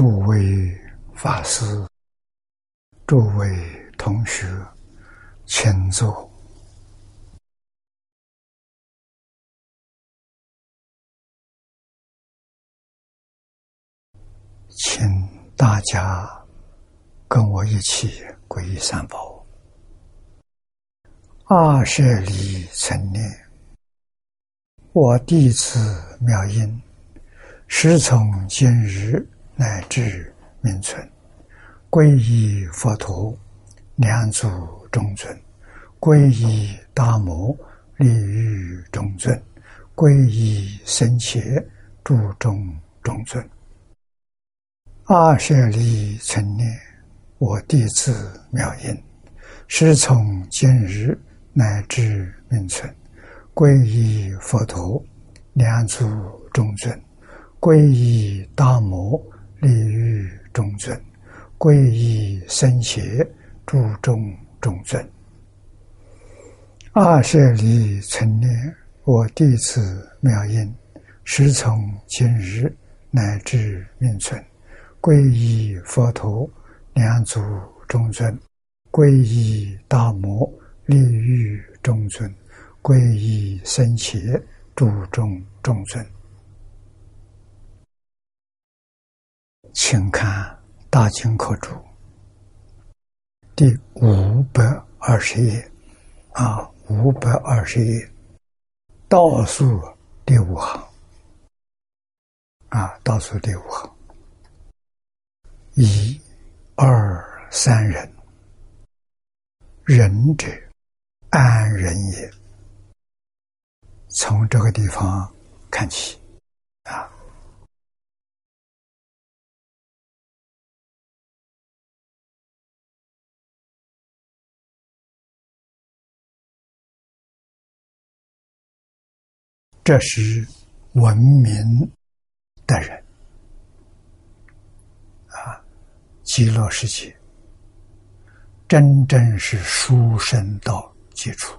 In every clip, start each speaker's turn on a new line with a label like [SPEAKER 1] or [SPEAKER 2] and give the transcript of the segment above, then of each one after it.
[SPEAKER 1] 诸位法师、诸位同学，请坐，请大家跟我一起皈依三宝。二舍离成念，我弟子妙音。时从今日乃至命存，皈依佛陀，两祖中尊；皈依大摩，利欲中尊；皈依僧伽，注中中尊。阿舍利成念，我弟子妙音，师从今日乃至命存，皈依佛陀，两祖中尊。皈依大摩利欲中尊，皈依僧邪注中中尊。二舍利成念，我弟子妙音，时从今日乃至命存，皈依佛陀两祖中尊，皈依大摩利欲中尊，皈依僧伽注中中尊。请看《大经课注》第五百二十页，啊，五百二十页。倒数第五行，啊，倒数第五行，一、二、三人，仁者安人也。从这个地方看起，啊。这是文明的人啊，极乐世界真正是书生到基础，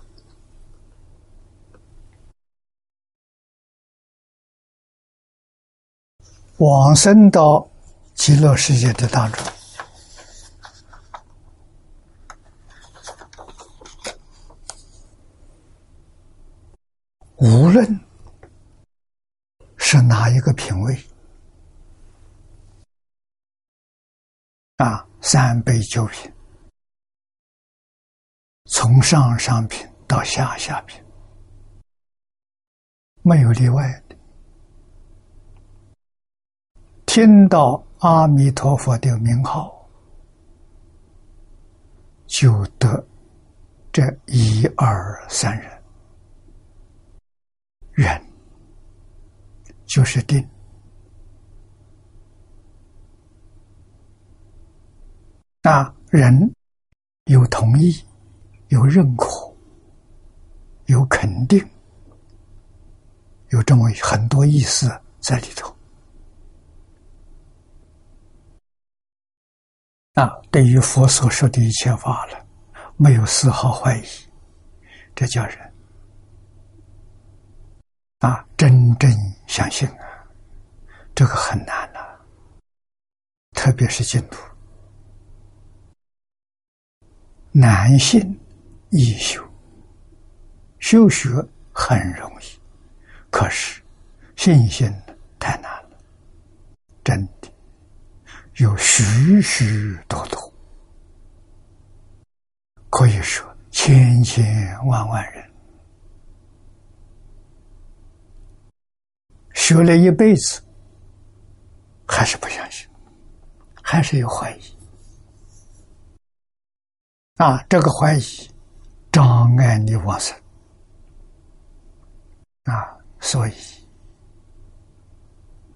[SPEAKER 1] 往生到极乐世界的当中，无论。是哪一个品位？啊，三杯九品，从上上品到下下品，没有例外的。听到阿弥陀佛的名号，就得这一二三人人。就是定那人有同意，有认可，有肯定，有这么很多意思在里头。啊，对于佛所说的一切法了，没有丝毫怀疑，这叫人。啊，真正相信啊，这个很难呐，特别是净土，难信易修，修学很容易，可是信心太难了，真的有许许多多，可以说千千万万人。学了一辈子，还是不相信，还是有怀疑啊！这个怀疑障碍你往生啊！所以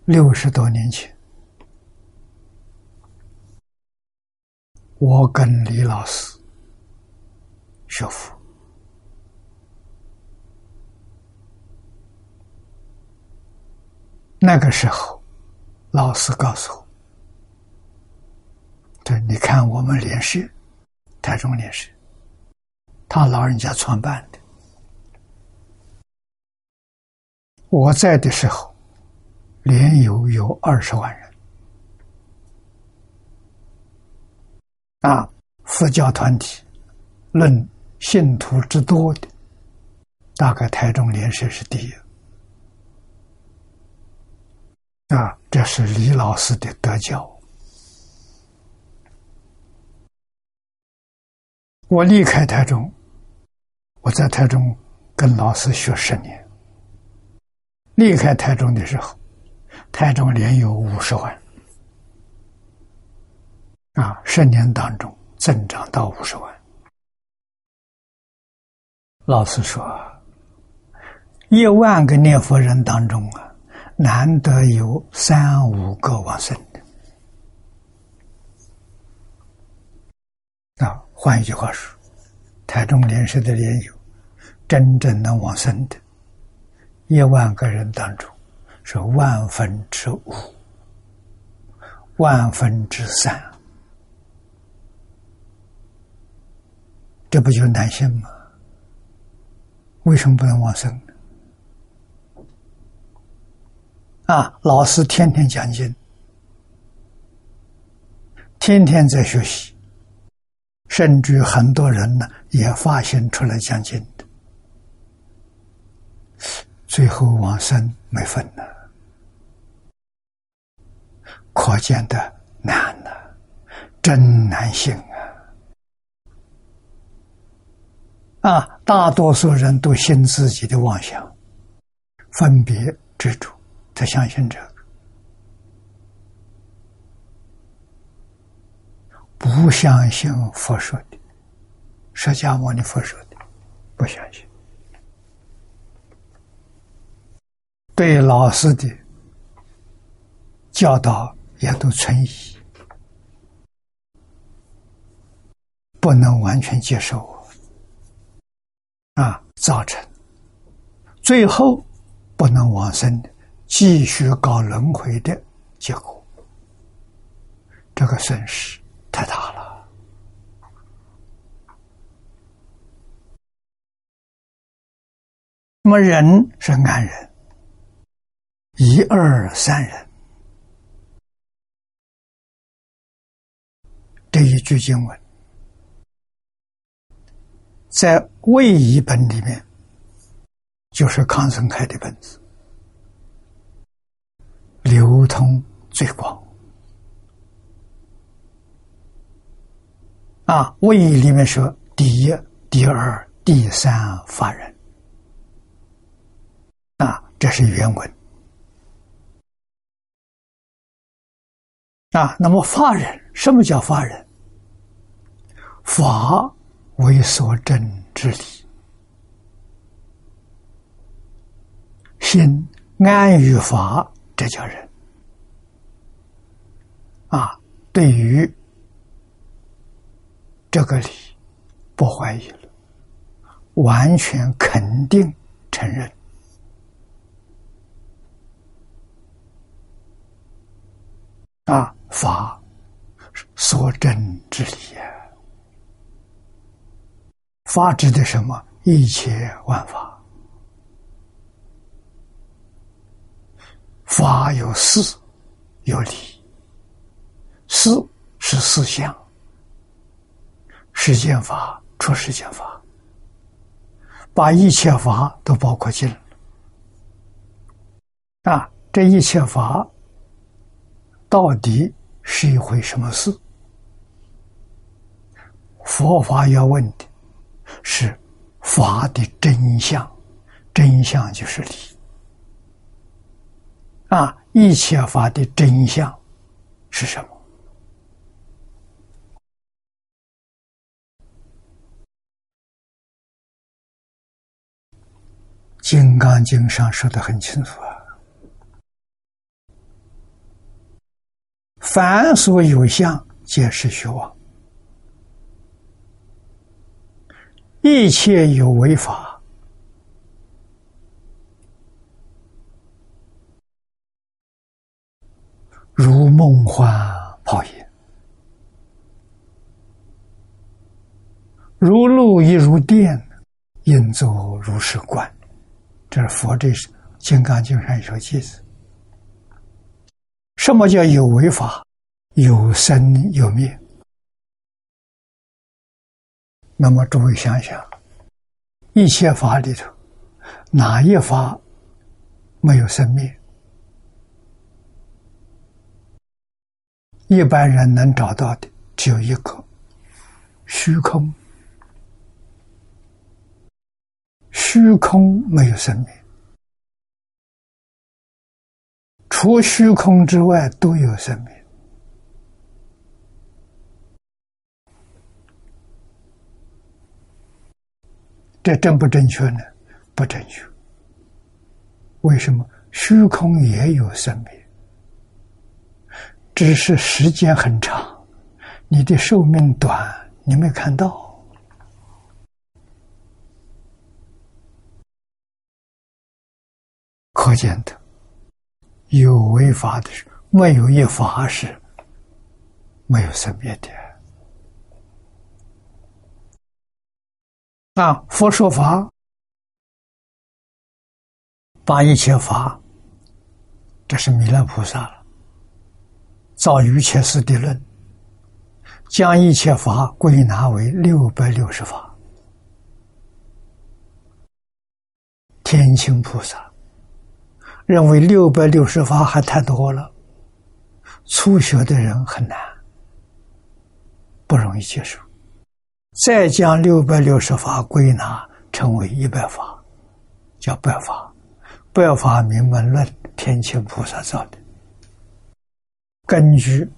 [SPEAKER 1] 六十多年前，我跟李老师学佛。那个时候，老师告诉我：“对，你看我们联社，台中联社，他老人家创办的。我在的时候，连友有二十万人，啊，佛教团体论信徒之多的，大概台中莲社是第一。啊，这是李老师的德教。我离开台中，我在台中跟老师学十年。离开台中的时候，台中连有五十万，啊，十年当中增长到五十万。老师说，一万个念佛人当中啊。难得有三五个往生的啊！换一句话说，台中莲社的莲友，真正能往生的，一万个人当中，是万分之五，万分之三，这不就难信吗？为什么不能往生？啊，老师天天讲经，天天在学习，甚至很多人呢也发现出来讲经的，最后往生没分呢，可见的难呐，真难行啊！啊，大多数人都信自己的妄想，分别执着。他相信这个，不相信佛说的，释迦牟尼佛说的，不相信。对老师的教导也都存疑，不能完全接受我啊，造成最后不能往生的。继续搞轮回的结果，这个损失太大了。那么人是安人，一二三人，这一句经文在《魏译本》里面，就是康生开的本子。通最广啊！位里面说第一、第二、第三法人啊，这是原文啊。那么法人，什么叫法人？法为所证之理，心安于法。这叫人啊！对于这个理不怀疑了，完全肯定承认啊！法所证之理呀，法指的什么？一切万法。法有事，有理。事是事相，世间法出世间法，把一切法都包括进了。啊，这一切法到底是一回什么事？佛法要问的是法的真相，真相就是理。啊！一切法的真相是什么？《金刚经》上说的很清楚啊：凡所有相，皆是虚妄；一切有为法。如梦幻泡影，如露亦如电，应作如是观。这是佛这《金刚经》上一首偈子。什么叫有为法？有生有灭。那么诸位想想，一切法里头，哪一法没有生灭？一般人能找到的只有一个：虚空。虚空没有生命，除虚空之外都有生命。这正不正确呢？不正确。为什么？虚空也有生命，只是时间很长，你的寿命短，你没看到。可见的，有为法的时候，没有一法是没有生灭的。啊，佛说法，把一切法，这是弥勒菩萨了，造一切事的论，将一切法归纳为六百六十法。天清菩萨。认为六百六十法还太多了，初学的人很难，不容易接受。再将六百六十法归纳成为一百法，叫百法。百法明门论，天清菩萨造的，根据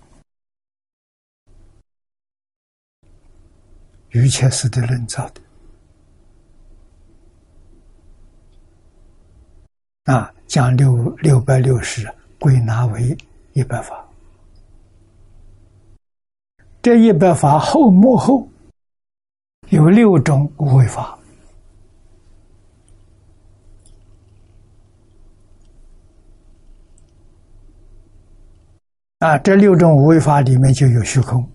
[SPEAKER 1] 瑜伽师的论造的。啊，将六六百六十归纳为一百法。这一百法后幕后有六种无为法。啊，这六种无为法里面就有虚空。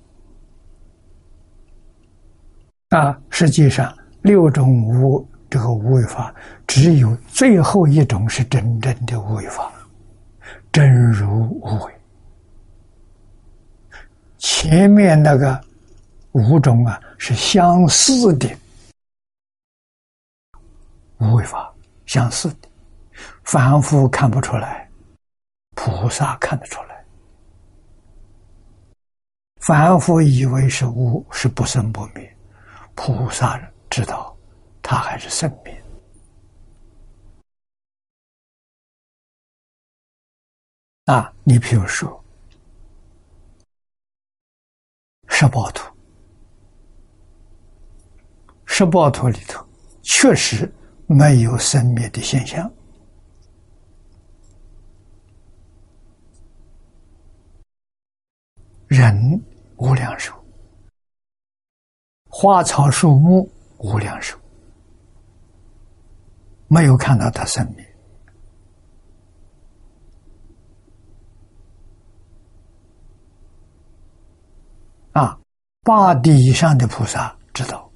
[SPEAKER 1] 啊，实际上六种无。这个无为法，只有最后一种是真正的无为法，真如无为。前面那个五种啊，是相似的无为法，相似的，凡夫看不出来，菩萨看得出来。凡夫以为是无，是不生不灭，菩萨知道。他还是生命啊！你比如说，十八图，十八图里头确实没有生灭的现象，人无量寿，花草树木无量寿。没有看到他生命啊！八地以上的菩萨知道，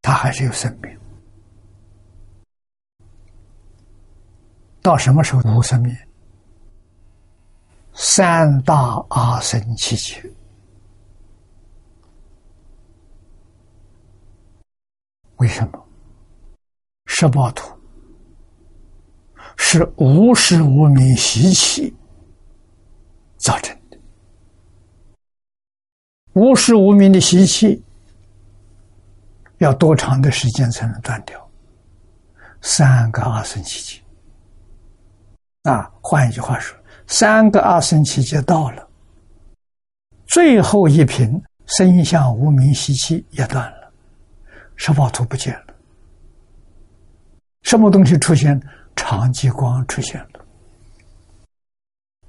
[SPEAKER 1] 他还是有生命。到什么时候无生命？三大阿僧祇劫。为什么？十八图是无时无名习气造成的，无时无名的习气要多长的时间才能断掉？三个二生七劫啊！换一句话说，三个二生七劫到了，最后一瓶生相无名习气也断了。十报图不见了，什么东西出现？长极光出现了。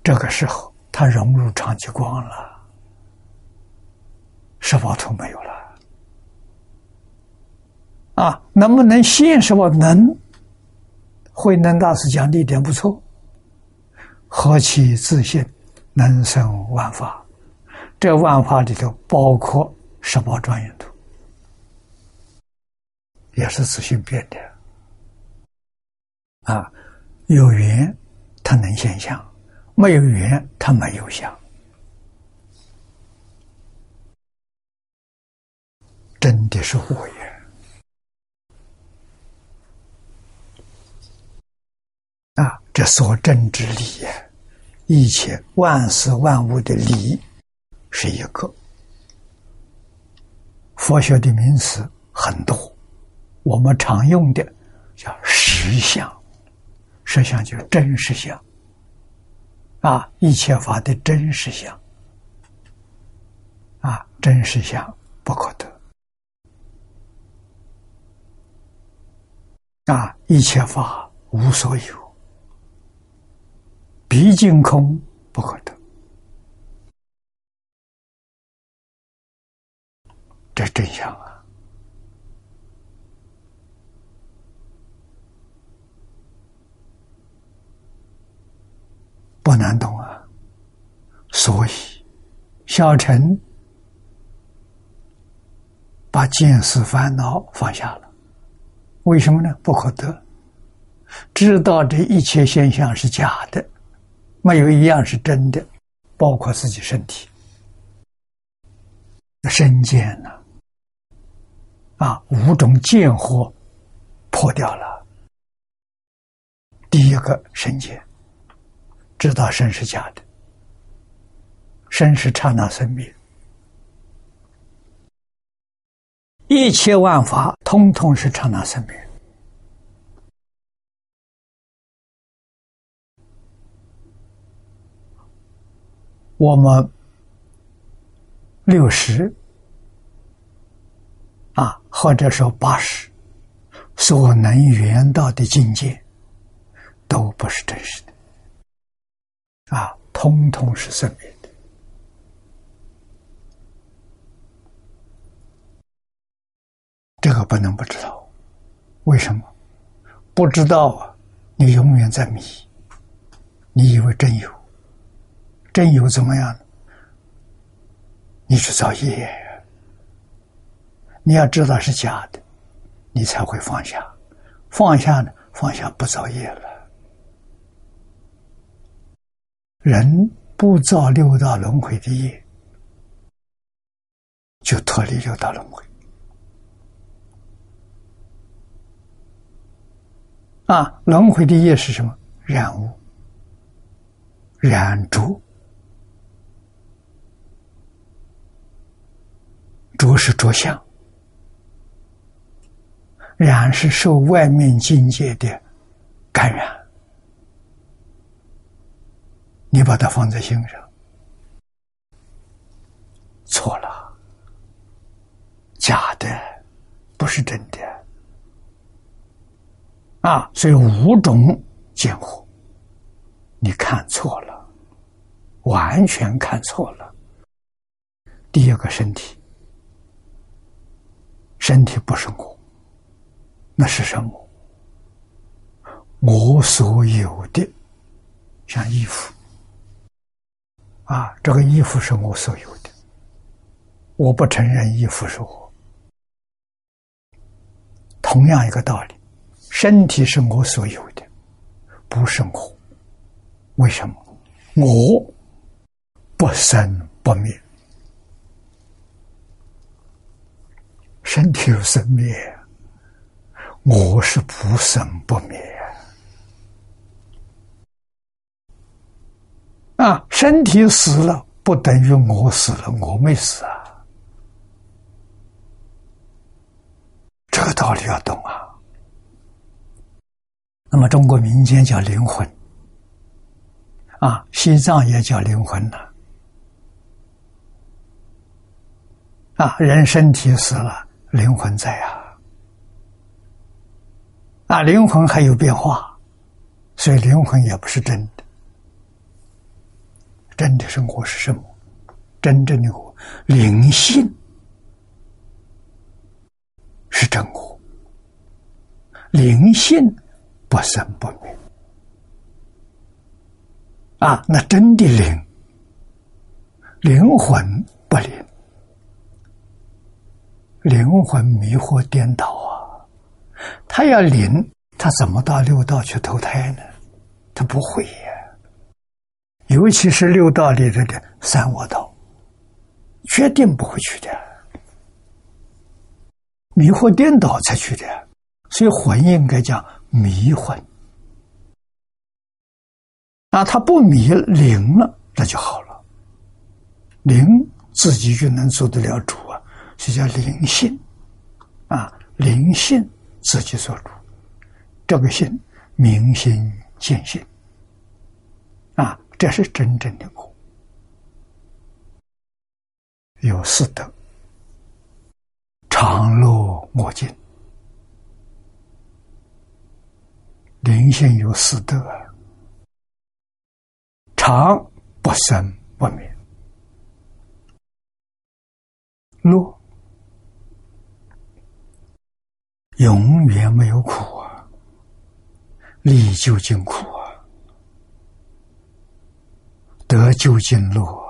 [SPEAKER 1] 这个时候，它融入长极光了，十报图没有了。啊，能不能现什么？能。慧能大师讲的一点不错：何其自信，能生万法。这万法里头包括十报庄严图。也是自行变的，啊，有缘它能现相，没有缘它没有相，真的是无言啊！这所证之理，一切万事万物的理是一个。佛学的名词很多。我们常用的叫实相，实相就是真实相。啊，一切法的真实相，啊，真实相不可得。啊，一切法无所有。毕竟空不可得，这真相啊，不难懂啊。所以，小陈把见识烦恼放下了，为什么呢？不可得，知道这一切现象是假的。没有一样是真的，包括自己身体、身见呢，啊，五种见惑破掉了。第一个身见，知道身是假的，身是刹那生灭，一切万法通通是刹那生灭。我们六十啊，或者说八十，所能圆到的境界，都不是真实的，啊，通通是生命的。这个不能不知道，为什么？不知道啊，你永远在迷，你以为真有。真有怎么样？你去造业，你要知道是假的，你才会放下。放下呢？放下不造业了。人不造六道轮回的业，就脱离六道轮回。啊，轮回的业是什么？染污、染浊。着是着相，染是受外面境界的感染，你把它放在心上，错了，假的，不是真的，啊，所以五种见惑，你看错了，完全看错了，第二个身体。身体不是我，那是什么？我所有的，像衣服啊，这个衣服是我所有的，我不承认衣服是我。同样一个道理，身体是我所有的，不是我。为什么？我不生不灭。身体有生灭，我是不生不灭啊！身体死了，不等于我死了，我没死啊！这个道理要懂啊。那么，中国民间叫灵魂啊，西藏也叫灵魂呢。啊，人身体死了。灵魂在啊，啊，灵魂还有变化，所以灵魂也不是真的。真的生活是什么？真正的我，灵性是真我，灵性不生不灭。啊，那真的灵，灵魂不灵。灵魂迷惑颠倒啊！他要灵，他怎么到六道去投胎呢？他不会呀。尤其是六道里头的三恶道，决定不会去的。迷惑颠倒才去的，所以魂应该叫迷魂。啊，他不迷灵了，那就好了。灵自己就能做得了主啊，是叫灵性。啊，灵性自己做主，这个性明心见性。啊，这是真正的我。有四德，常乐我净，灵性有四德，常不生不灭，乐。永远没有苦啊，利究竟苦啊，得究竟乐。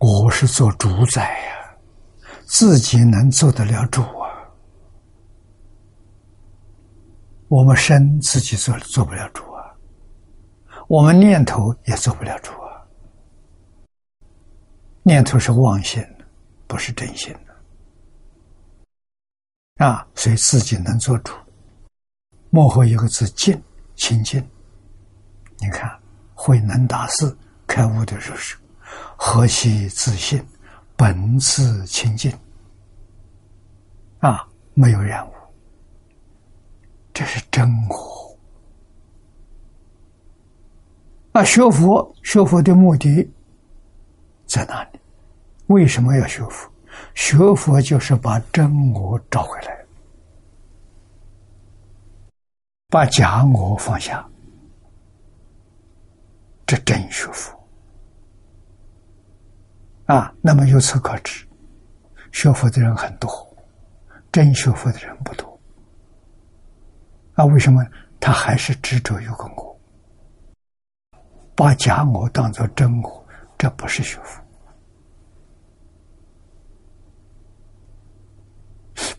[SPEAKER 1] 我是做主宰呀，自己能做得了主啊。我们身自己做做不了主啊，我们念头也做不了主啊。念头是妄心，不是真心啊。所以自己能做主，幕后一个字静，清净。你看慧能大师开悟的时候是。和其自信，本自清净，啊，没有染污，这是真火。那，学佛学佛的目的在哪里？为什么要学佛？学佛就是把真我找回来，把假我放下，这真学佛。啊，那么由此可知，学佛的人很多，真学佛的人不多。啊，为什么他还是执着有个我，把假我当做真我？这不是学佛，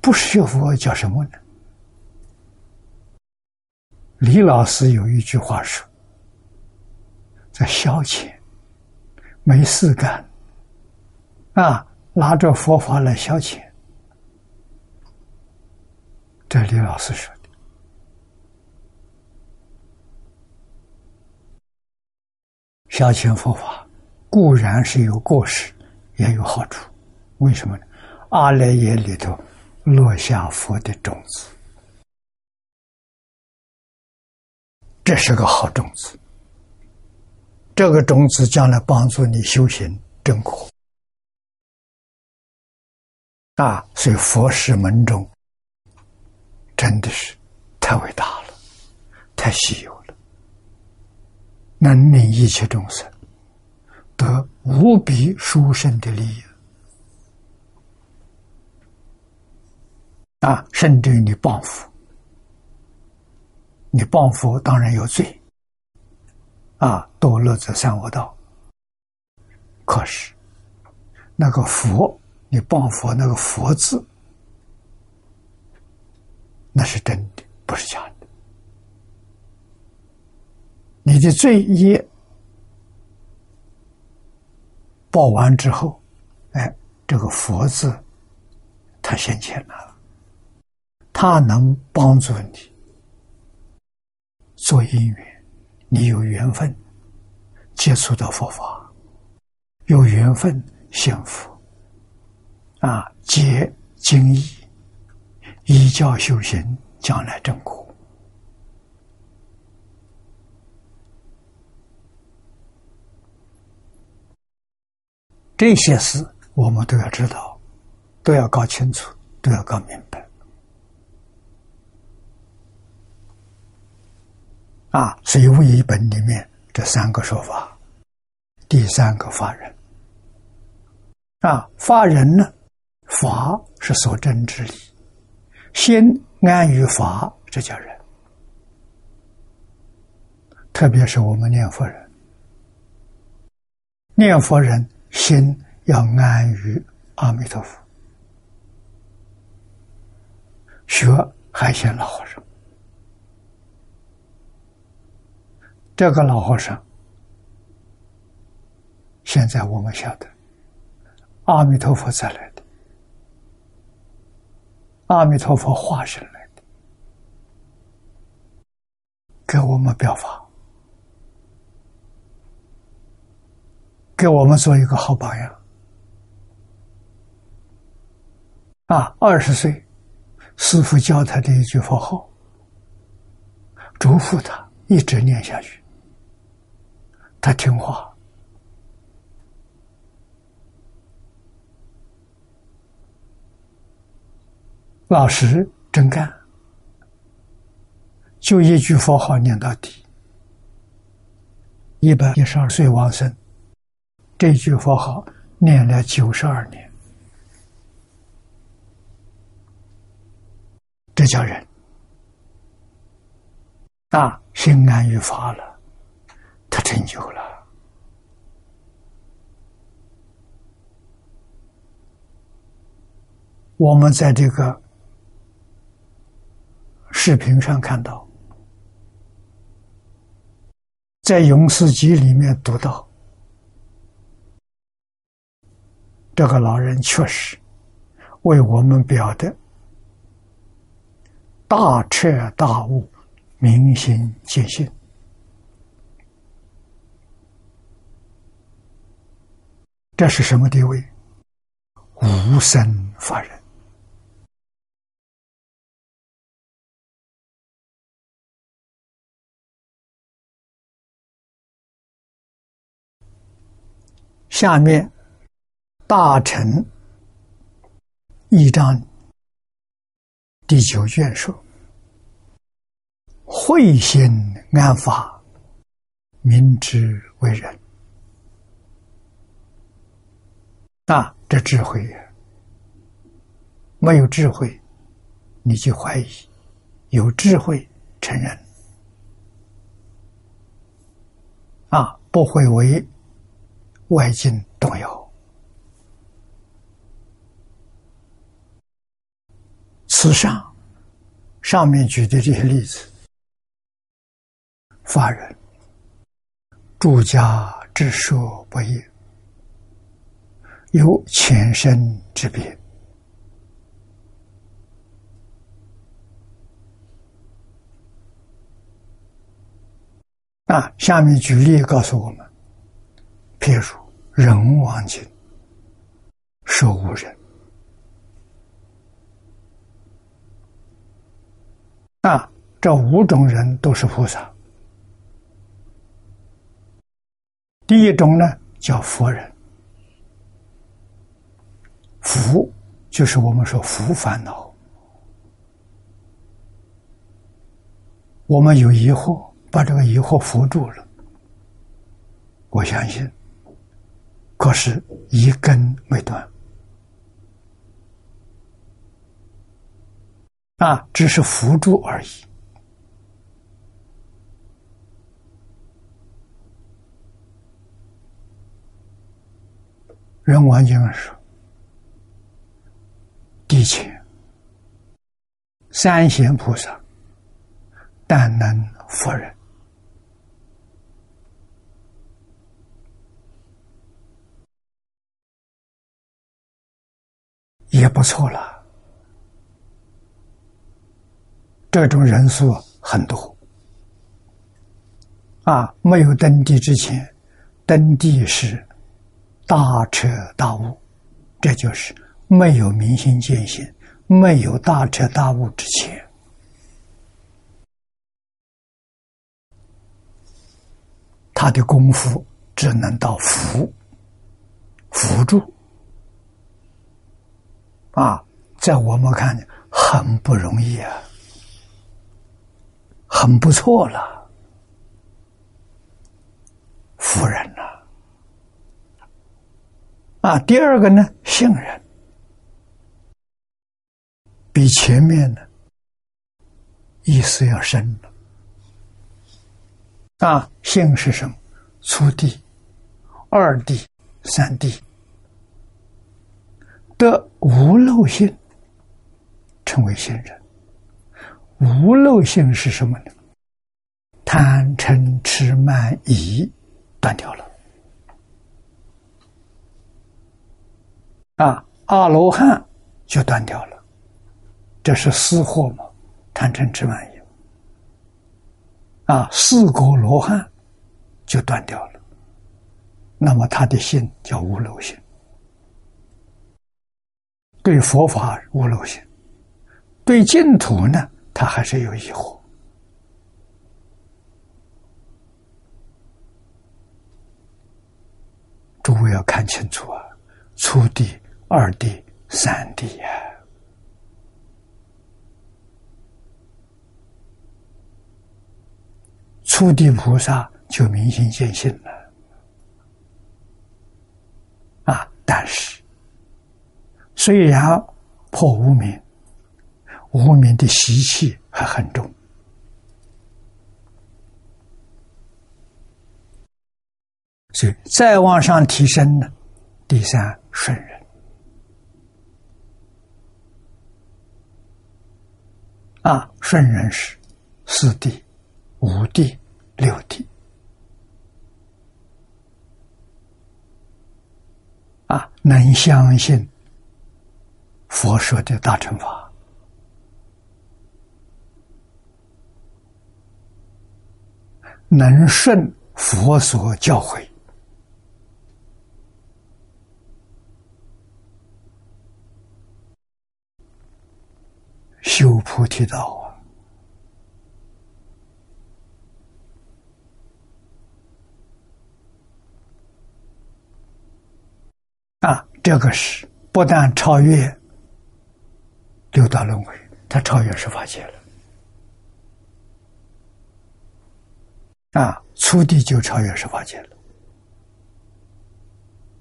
[SPEAKER 1] 不学佛叫什么呢？李老师有一句话说：“在消遣，没事干。”啊，拿着佛法来消遣，这李老师说的。消遣佛法固然是有过失，也有好处。为什么呢？阿赖耶里头落下佛的种子，这是个好种子。这个种子将来帮助你修行正果。啊，所以佛是门中真的是太伟大了，太稀有了，能令一切众生得无比殊胜的利益啊！甚至于你报复，你报复当然有罪啊！堕落者三恶道，可是那个佛。你报佛那个佛字，那是真的，不是假的。你的罪业报完之后，哎，这个佛字，他现前了，他能帮助你做姻缘，你有缘分接触到佛法，有缘分幸福。啊，结经义，依教修行，将来正果。这些事我们都要知道，都要搞清楚，都要搞明白。啊，所以《为本》里面这三个说法，第三个法人，啊，法人呢？法是所证之理，心安于法，这叫人。特别是我们念佛人，念佛人心要安于阿弥陀佛。学海鲜老和尚，这个老和尚现在我们晓得，阿弥陀佛再来的，阿弥陀佛化身来的，给我们表法，给我们做一个好榜样。啊，二十岁，师傅教他的一句佛号，嘱咐他一直念下去，他听话。老实真干，就一句佛号念到底。一百一十二岁往生，这句佛号念了九十二年，这叫人啊，心安于法了，他成就了。我们在这个。视频上看到，在《永世集》里面读到，这个老人确实为我们表的大彻大悟、明心见性，这是什么地位？无生法人。下面，大臣一章第九卷说：“慧心安法，明之为人。”啊，这智慧！没有智慧，你就怀疑；有智慧，承认。啊，不会为。外境动摇，此上上面举的这些例子，法人住家之说不一，有前身之别。啊，下面举例告诉我们。譬如人王经说无人，啊，这五种人都是菩萨。第一种呢叫佛人，福就是我们说福烦恼，我们有疑惑，把这个疑惑扶住了，我相信。可是，一根没断，啊，只是辅助而已。人王经说：“地前三贤菩萨，但能服人。”也不错了，这种人数很多啊！没有登地之前，登地是大彻大悟，这就是没有明心见性、没有大彻大悟之前，他的功夫只能到扶辅助。啊，在我们看很不容易啊，很不错了，夫人呐，啊，第二个呢，信任。比前面的意思要深了。啊，性是什么？初地、二地、三地。得无漏性，称为仙人。无漏性是什么呢？贪嗔痴慢疑断掉了，啊，阿罗汉就断掉了。这是四惑嘛，贪嗔痴慢疑。啊，四果罗汉就断掉了。那么他的心叫无漏心，对佛法无漏心，对净土呢，他还是有疑惑。诸位要看清楚啊，初地、二地、三地呀。初地菩萨就明心见性了，啊！但是虽然破无明，无明的习气还很重，所以再往上提升呢，第三顺人啊，顺人是四谛、五谛。六谛啊，能相信佛说的大乘法，能顺佛所教诲，修菩提道啊。啊，这个是不但超越六道轮回，他超越十法界了。啊，初地就超越十法界了。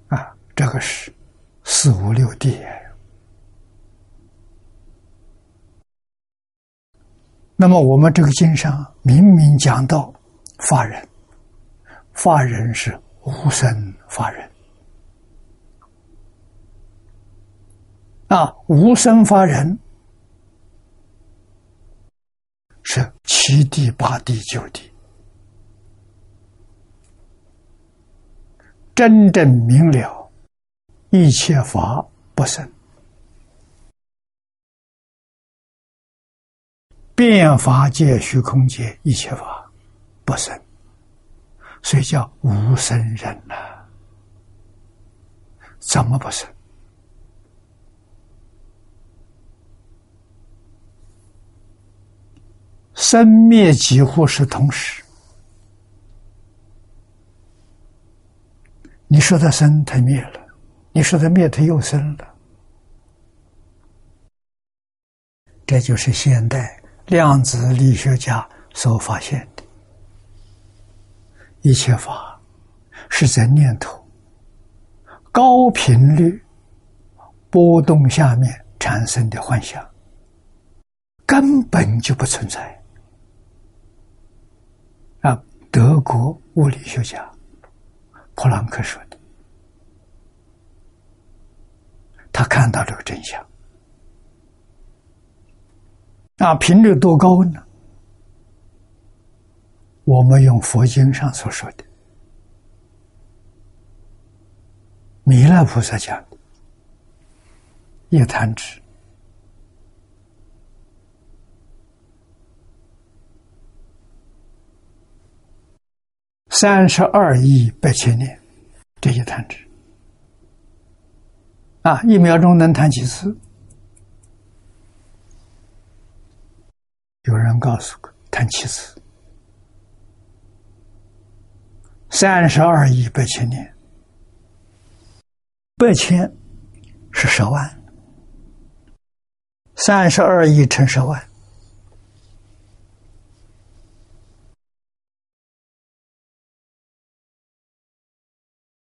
[SPEAKER 1] 啊，这个是四五六地。那么我们这个经上明明讲到法人，法人是无生法人。啊，无生法人是七地、八地、九地，真正明了一切法不生，变法界、虚空界一切法不生，所以叫无生人呐。怎么不生？生灭几乎是同时。你说它生，它灭了；你说它灭，它又生了。这就是现代量子力学家所发现的：一切法是在念头高频率波动下面产生的幻想，根本就不存在。德国物理学家普朗克说的，他看到这个真相。那，频率多高呢？我们用佛经上所说的，弥勒菩萨讲的，一弹指。三十二亿八千年，这些弹指啊，一秒钟能弹几次？有人告诉过，弹七次。三十二亿八千年，八千是十万，三十二亿乘十万。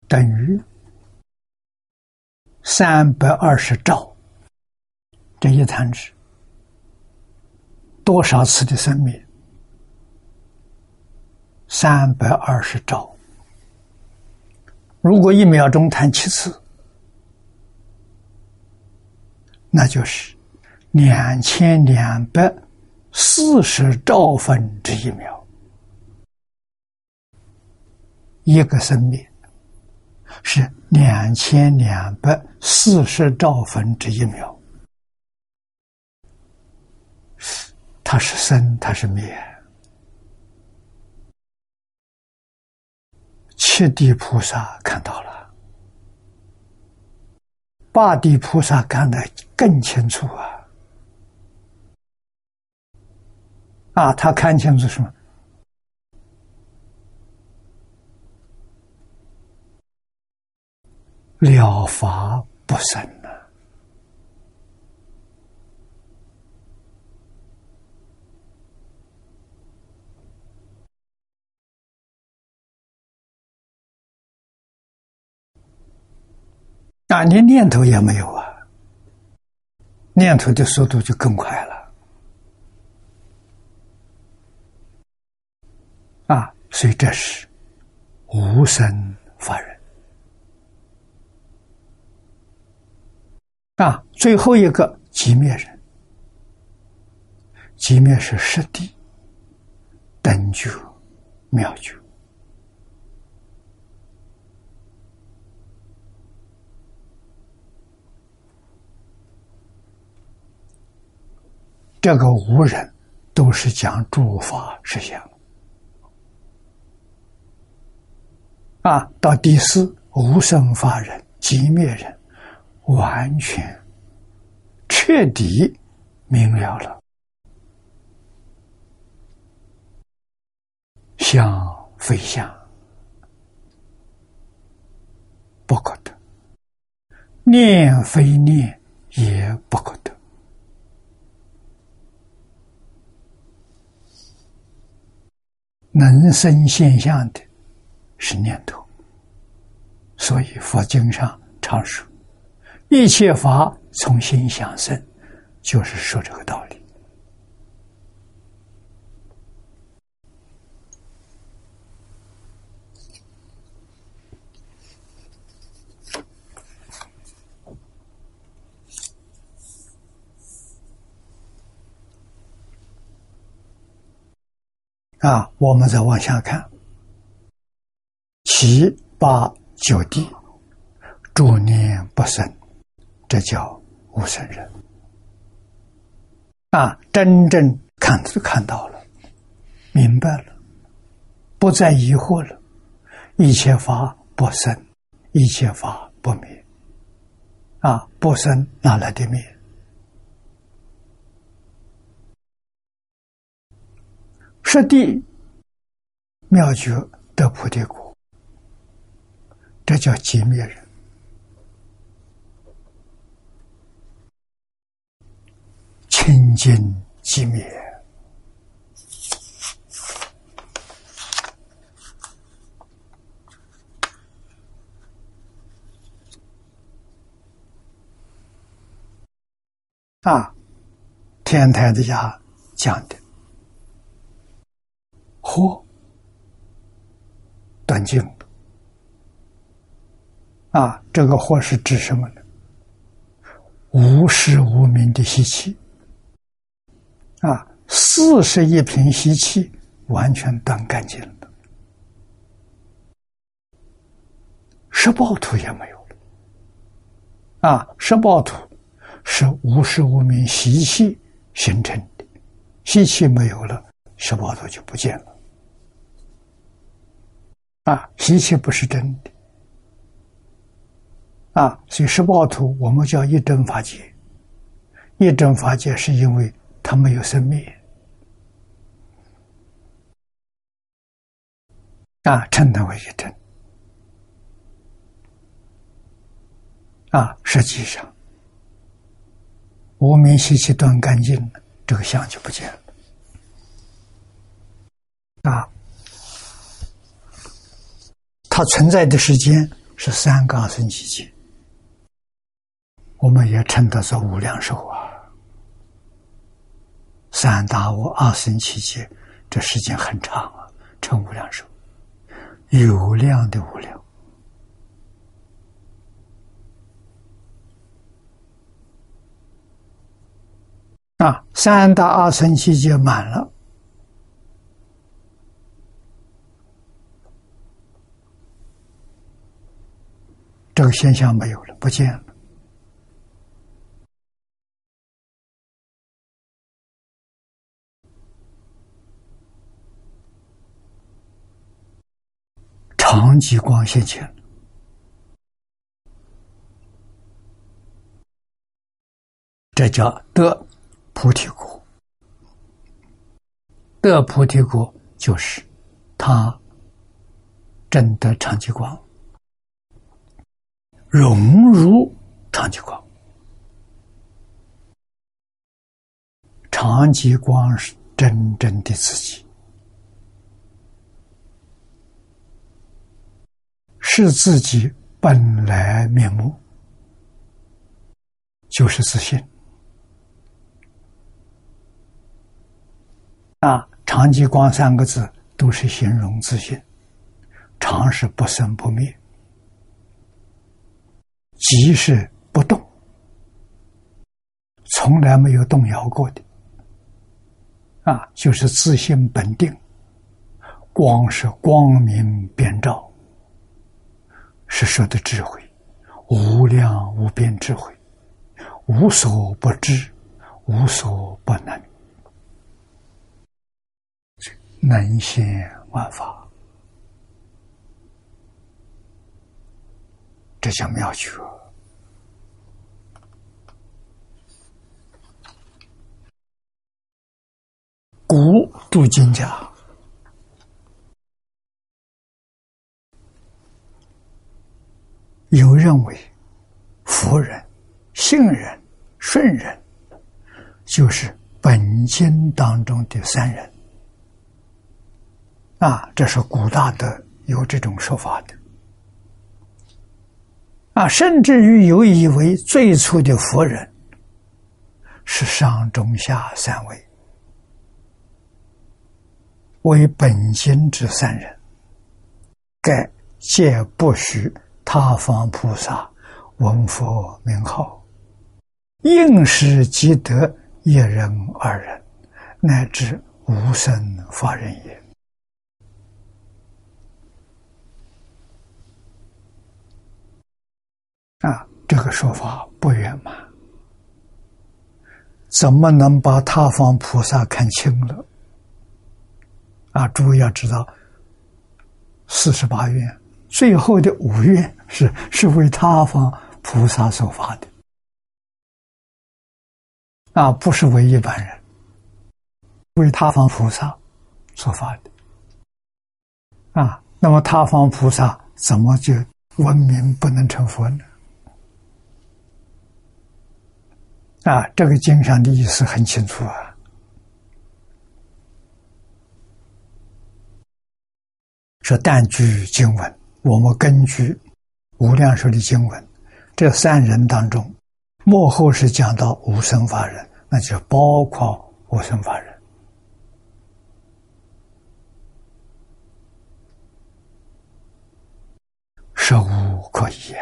[SPEAKER 1] 等于三百二十兆，这一弹指多少次的生命？三百二十兆。如果一秒钟弹七次，那就是两千两百四十兆分之一秒，一个生命。是两千两百四十兆分之一秒。它是生，它是灭。七地菩萨看到了，八地菩萨看得更清楚啊！啊，他看清楚什么？了法不生啊！啊，连念头也没有啊！念头的速度就更快了啊！所以这是无生法忍。啊，最后一个寂灭人，寂灭是实地等觉妙觉，这个无人都是讲诸法实相啊，到第四无生法人寂灭人。完全彻底明了了，相非相不可得，念非念也不可得，能生现象的是念头，所以佛经上常说。一切法从心想生，就是说这个道理。啊，我们再往下看，七八九地，诸念不生。这叫无生人啊！真正看看到了，明白了，不再疑惑了。一切法不生，一切法不灭。啊，不生哪来的灭？实地妙觉得菩提果，这叫寂灭人。清净寂灭啊！天台的家讲的“惑断净”啊，这个“惑”是指什么呢？无时无明的习气。啊，四十一瓶习气完全断干净了，十报土也没有了。啊，十报土是无时无名习气形成的，习气没有了，十报土就不见了。啊，习气不是真的。啊，所以十报图我们叫一真法界，一真法界是因为。它没有生灭啊，称它为一真啊。实际上，无名习气断干净了，这个相就不见了啊。它存在的时间是三个二生期间，我们也称它是无量寿啊。三大无二生期间，这时间很长啊，成无量寿，有量的无量啊！三大二生期间满了，这个现象没有了，不见了。长极光现前，这叫得菩提果。得菩提果就是他真的长极光，融入长极光。长极光是真正的自己。是自己本来面目，就是自信。啊，长极光三个字都是形容自信。常是不生不灭，即是不动，从来没有动摇过的。啊，就是自信本定。光是光明遍照。是说的智慧，无量无边智慧，无所不知，无所不能，能现万法，这叫妙觉。古杜金家。有认为，佛人、信人、顺人，就是本经当中的三人。啊，这是古大德有这种说法的。啊，甚至于有以为最初的佛人是上中下三位，为本经之三人，盖皆不许。他方菩萨闻佛名号，应是即得一人二人，乃至无生法人也。啊，这个说法不圆满，怎么能把他方菩萨看清了？啊，诸位要知道，四十八愿。最后的五愿是是为他方菩萨所发的，啊，不是为一般人，为他方菩萨所发的，啊，那么他方菩萨怎么就闻名不能成佛呢？啊，这个经上的意思很清楚啊，说但据经文。我们根据《无量寿》的经文，这三人当中，幕后是讲到无生法人，那就包括无生法人，实无可疑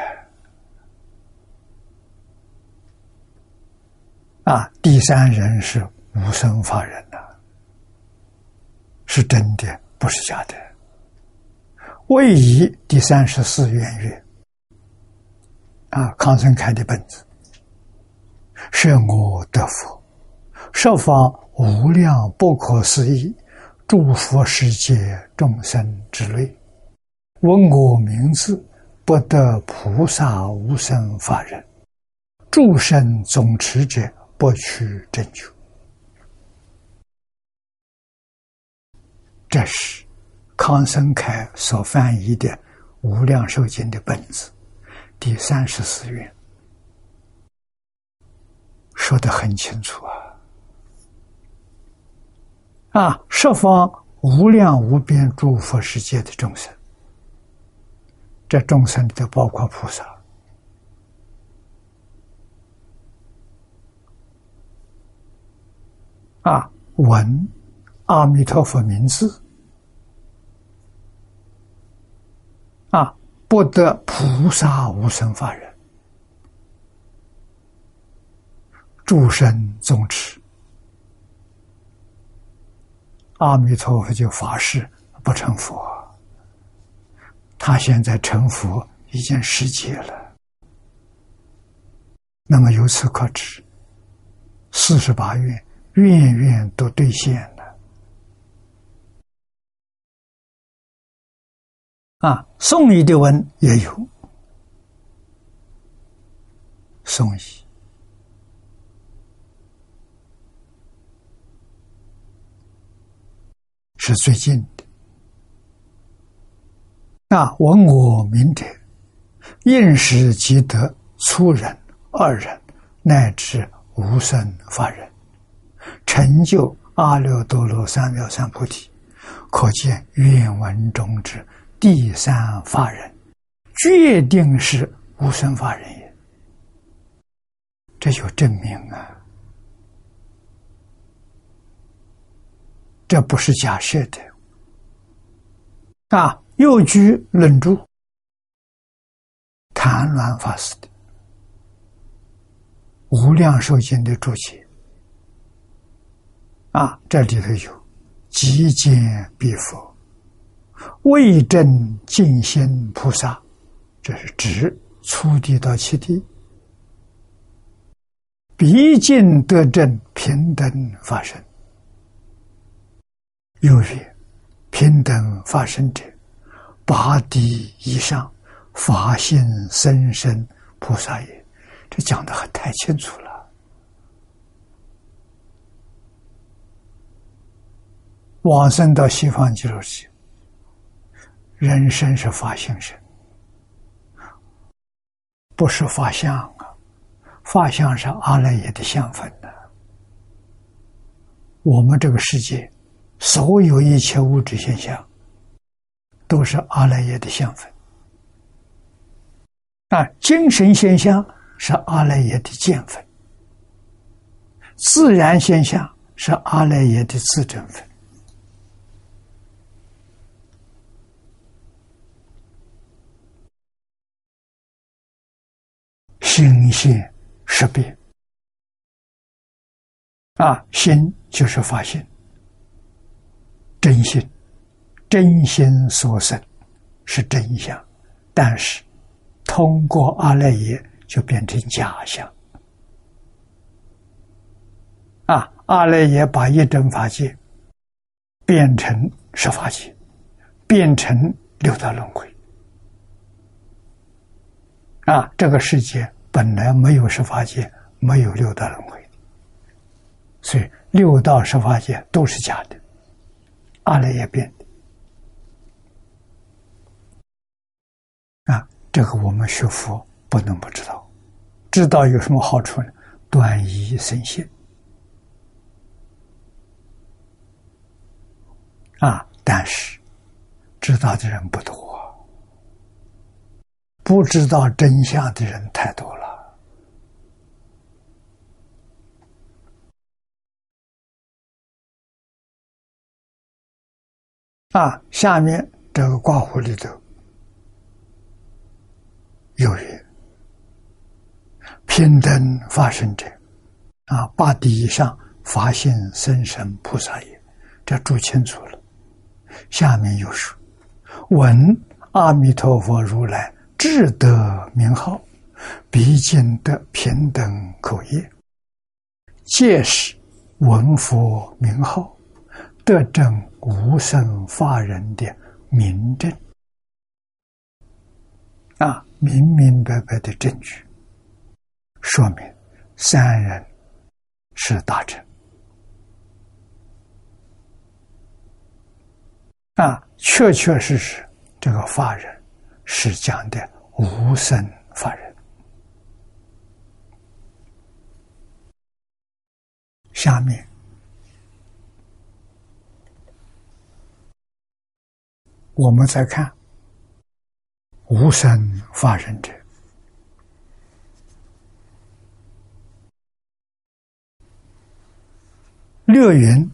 [SPEAKER 1] 啊！啊第三人是无生法人呐，是真的，不是假的。位移第三十四愿曰：“啊，康生开的本子，是我得佛，设方无量不可思议诸佛世界众生之类，闻我名字不得菩萨无生法忍，诸生总持者不取正觉。”这是。康生开所翻译的《无量寿经》的本子，第三十四愿，说的很清楚啊！啊，十方无量无边诸佛世界的众生，这众生里头包括菩萨啊，闻阿弥陀佛名字。啊，不得菩萨无生法忍，诸生宗持。阿弥陀佛就发誓不成佛，他现在成佛已经十劫了。那么由此可知，四十八愿愿愿都兑现啊，宋义的文也有，宋义是最近的。啊，闻我名者，应时即得粗人。二人乃至无生法忍，成就阿耨多罗三藐三菩提，可见愿文中之第三法人，决定是无生法人也。这就证明啊，这不是假设的啊。又据论著，谭鸾法师的。无量寿经的注解啊，这里头有极简必佛、为证净心菩萨，这是指初地到七地，毕竟得证平等发生。又曰平等发生者，八地以上法性生生菩萨也。这讲的还太清楚了。往生到西方极乐世界，人生是法性身，不是法相啊！法相是阿赖耶的相分的。我们这个世界，所有一切物质现象，都是阿赖耶的相分啊！精神现象。是阿赖耶的见分，自然现象是阿赖耶的自证分，心性识别啊，心就是发现真心，真心所生是真相，但是通过阿赖耶。就变成假象啊！阿赖耶把一真法界变成十法界，变成六道轮回啊！这个世界本来没有十法界，没有六道轮回，所以六道十法界都是假的，阿赖耶变的啊！这个我们学佛不能不知道。知道有什么好处呢？断疑生信啊！但是知道的人不多，不知道真相的人太多了啊！下面这个卦符里头有人。平等发生者，啊，八地以上发现生神菩萨也，这注清楚了。下面又说：“闻阿弥陀佛如来智德名号，毕竟得平等口业，届时闻佛名号，得证无生法人的明证。”啊，明明白白的证据。说明三人是大臣啊，确确实实，这个法人是讲的无生法人。下面我们再看无生法人者。六云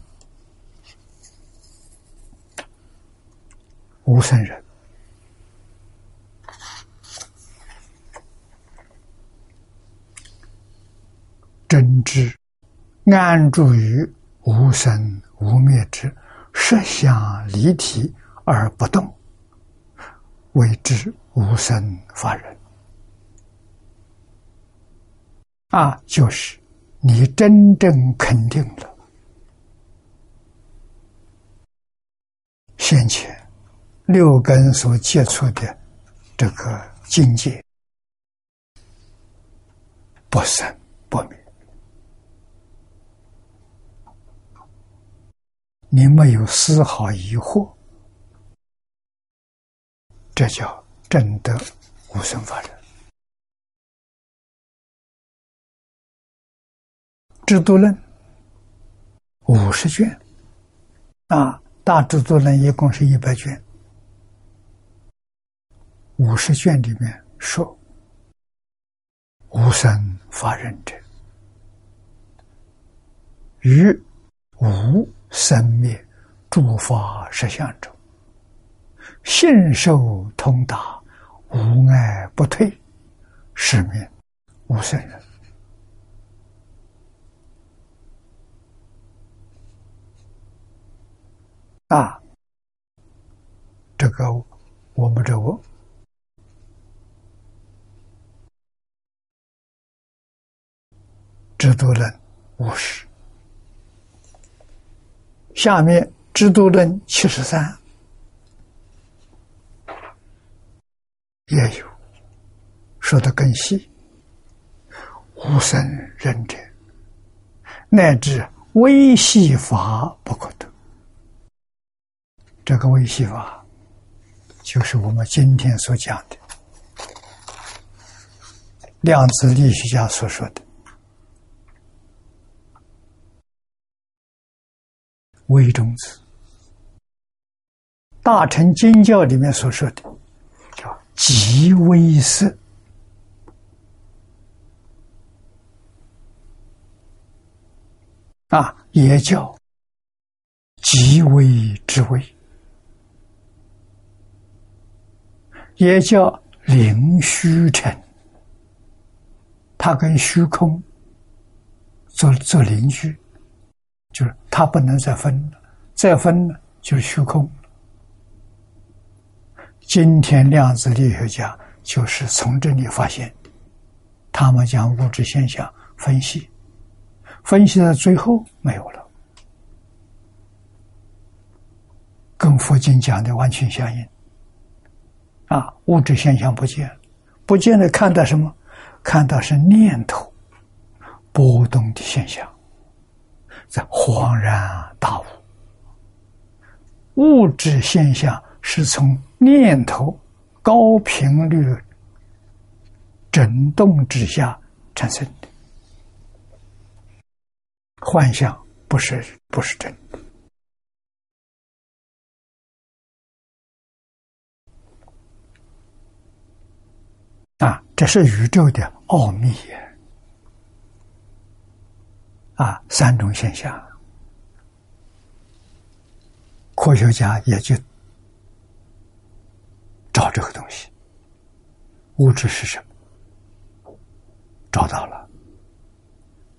[SPEAKER 1] 无生人，真知安住于无生无灭之实相离体而不动，谓之无生法忍。啊，就是你真正肯定了先前六根所接触的这个境界不生不灭，你没有丝毫疑惑，这叫正得无生法忍。制度论五十卷，啊，大制度论一共是一百卷，五十卷里面说无生法忍者，于无生灭诸法实相中，信受通达，无碍不退，是名无生人。啊，这个我们这个制度论五十，下面制度论七十三也有说的更细，无生忍者，乃至微细法不可得。这个微细法，就是我们今天所讲的量子力学家所说的。微中子，大乘经教里面所说的叫极微色啊，也叫极微之微。也叫灵虚尘，它跟虚空做做邻居，就是它不能再分了，再分了就是虚空。今天量子力学家就是从这里发现，他们将物质现象分析，分析到最后没有了，跟佛经讲的完全相应。啊，物质现象不见，不见的看到什么？看到是念头波动的现象，在恍然大悟。物质现象是从念头高频率震动之下产生的，幻象不是不是真的。啊，这是宇宙的奥秘！啊，三种现象，科学家也就找这个东西。物质是什么？找到了。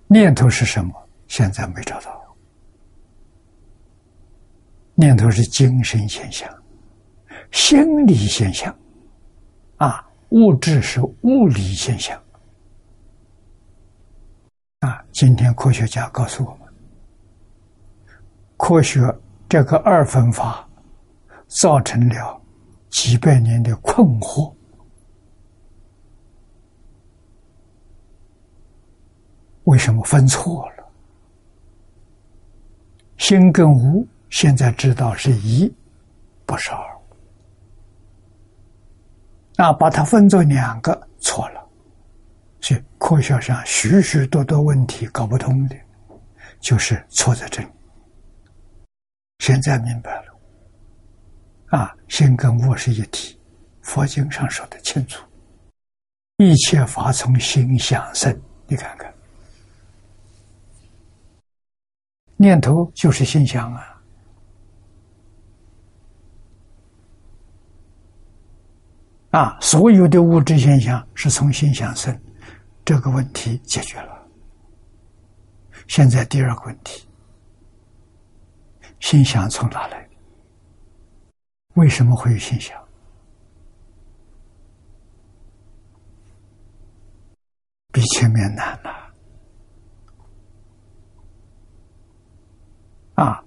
[SPEAKER 1] 念头是什么？现在没找到。念头是精神现象，心理现象，啊。物质是物理现象啊！今天科学家告诉我们，科学这个二分法造成了几百年的困惑。为什么分错了？心跟无现在知道是一，不是二。那，把它分作两个错了，所以科学上许许多多问题搞不通的，就是错在这里。现在明白了，啊，心跟物是一体，佛经上说的清楚，一切法从心想生，你看看，念头就是心想啊。啊，所有的物质现象是从心想生，这个问题解决了。现在第二个问题，心想从哪来？为什么会有现象？比前面难了啊！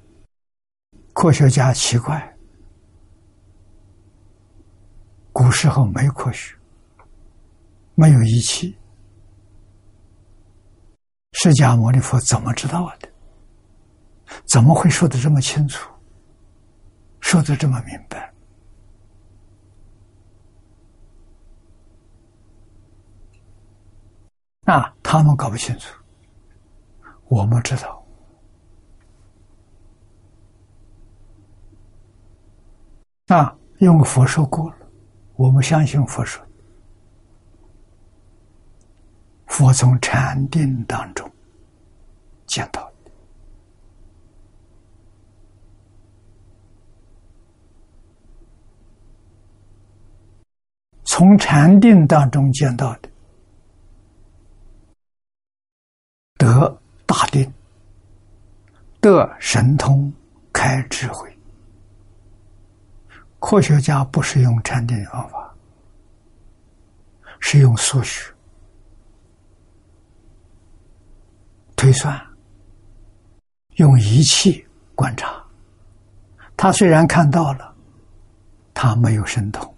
[SPEAKER 1] 科学家奇怪，古时候没科学，没有仪器，释迦牟尼佛怎么知道的？怎么会说的这么清楚？说的这么明白？啊，他们搞不清楚，我们知道。啊，用佛说过了，我们相信佛说。佛从禅定当中见到的，从禅定当中见到的。得大定，得神通，开智慧。科学家不是用禅定的方法，是用数学推算，用仪器观察。他虽然看到了，他没有神通，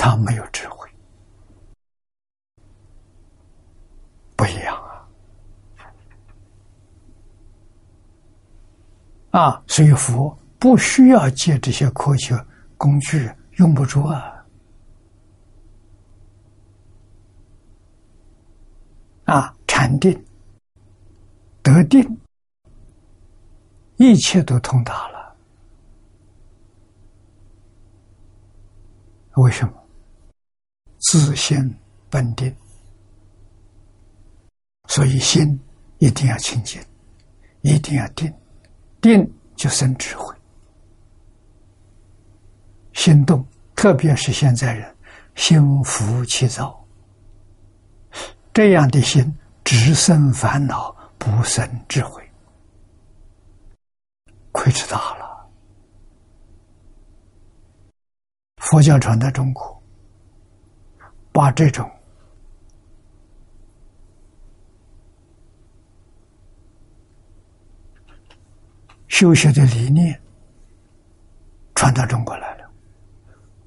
[SPEAKER 1] 他没有智慧。不一样啊！啊，所以佛不需要借这些科学工具，用不着啊！啊，禅定得定，一切都通达了。为什么？自性本定。所以心一定要清净，一定要定，定就生智慧。心动，特别是现在人心浮气躁，这样的心只生烦恼，不生智慧，亏吃大了。佛教传到中国，把这种。修学的理念传到中国来了，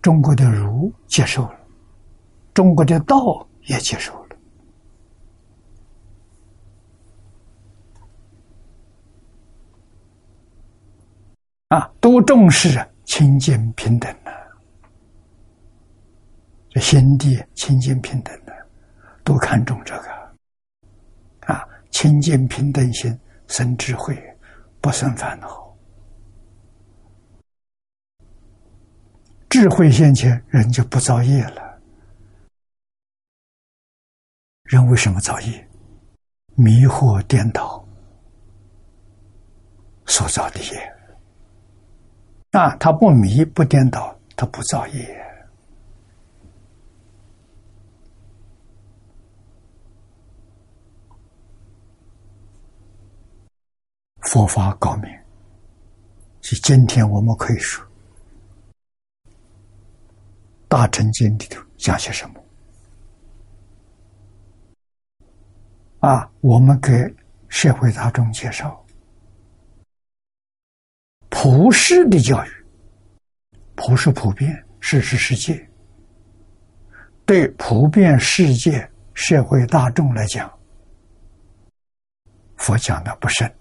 [SPEAKER 1] 中国的儒接受了，中国的道也接受了，啊，都重视清净平等，心地清净平等的，都看重这个，啊，清净平等心生智慧。不生烦恼，智慧现前，人就不造业了。人为什么造业？迷惑颠倒所造的业。啊，他不迷不颠倒，他不造业。佛法高明，是今天我们可以说，《大乘经》里头讲些什么？啊，我们给社会大众介绍普世的教育，普是普遍，世是世界，对普遍世界社会大众来讲，佛讲的不深。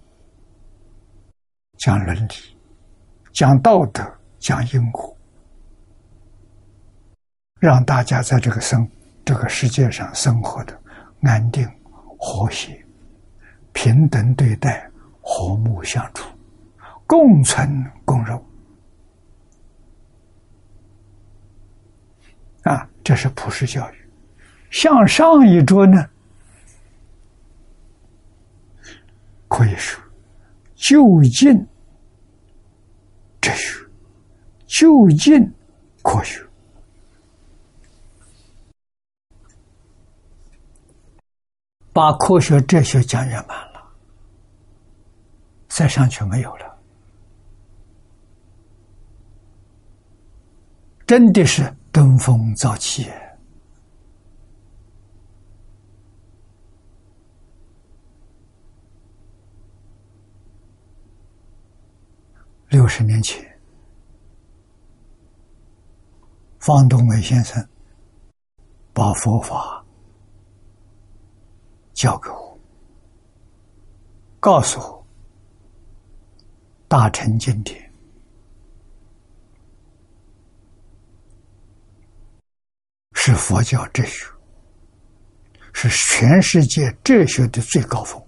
[SPEAKER 1] 讲伦理，讲道德，讲因果，让大家在这个生这个世界上生活的安定、和谐、平等对待、和睦相处、共存共荣。啊，这是普世教育。向上一桌呢，可以说就近。哲学，就近科学，把科学哲学讲圆满了，再上去没有了，真的是登峰造极。六十年前，方东美先生把佛法教给我，告诉我大乘经典是佛教哲学，是全世界哲学的最高峰。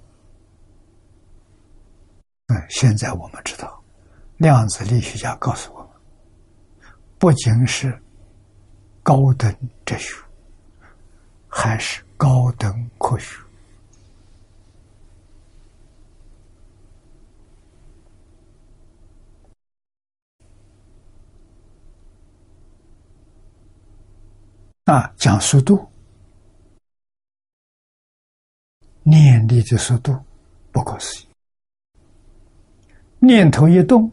[SPEAKER 1] 嗯，现在我们知道，量子力学家告诉我们，不仅是高等哲学，还是高等科学。啊，讲速度，念力的速度不可思议。念头一动，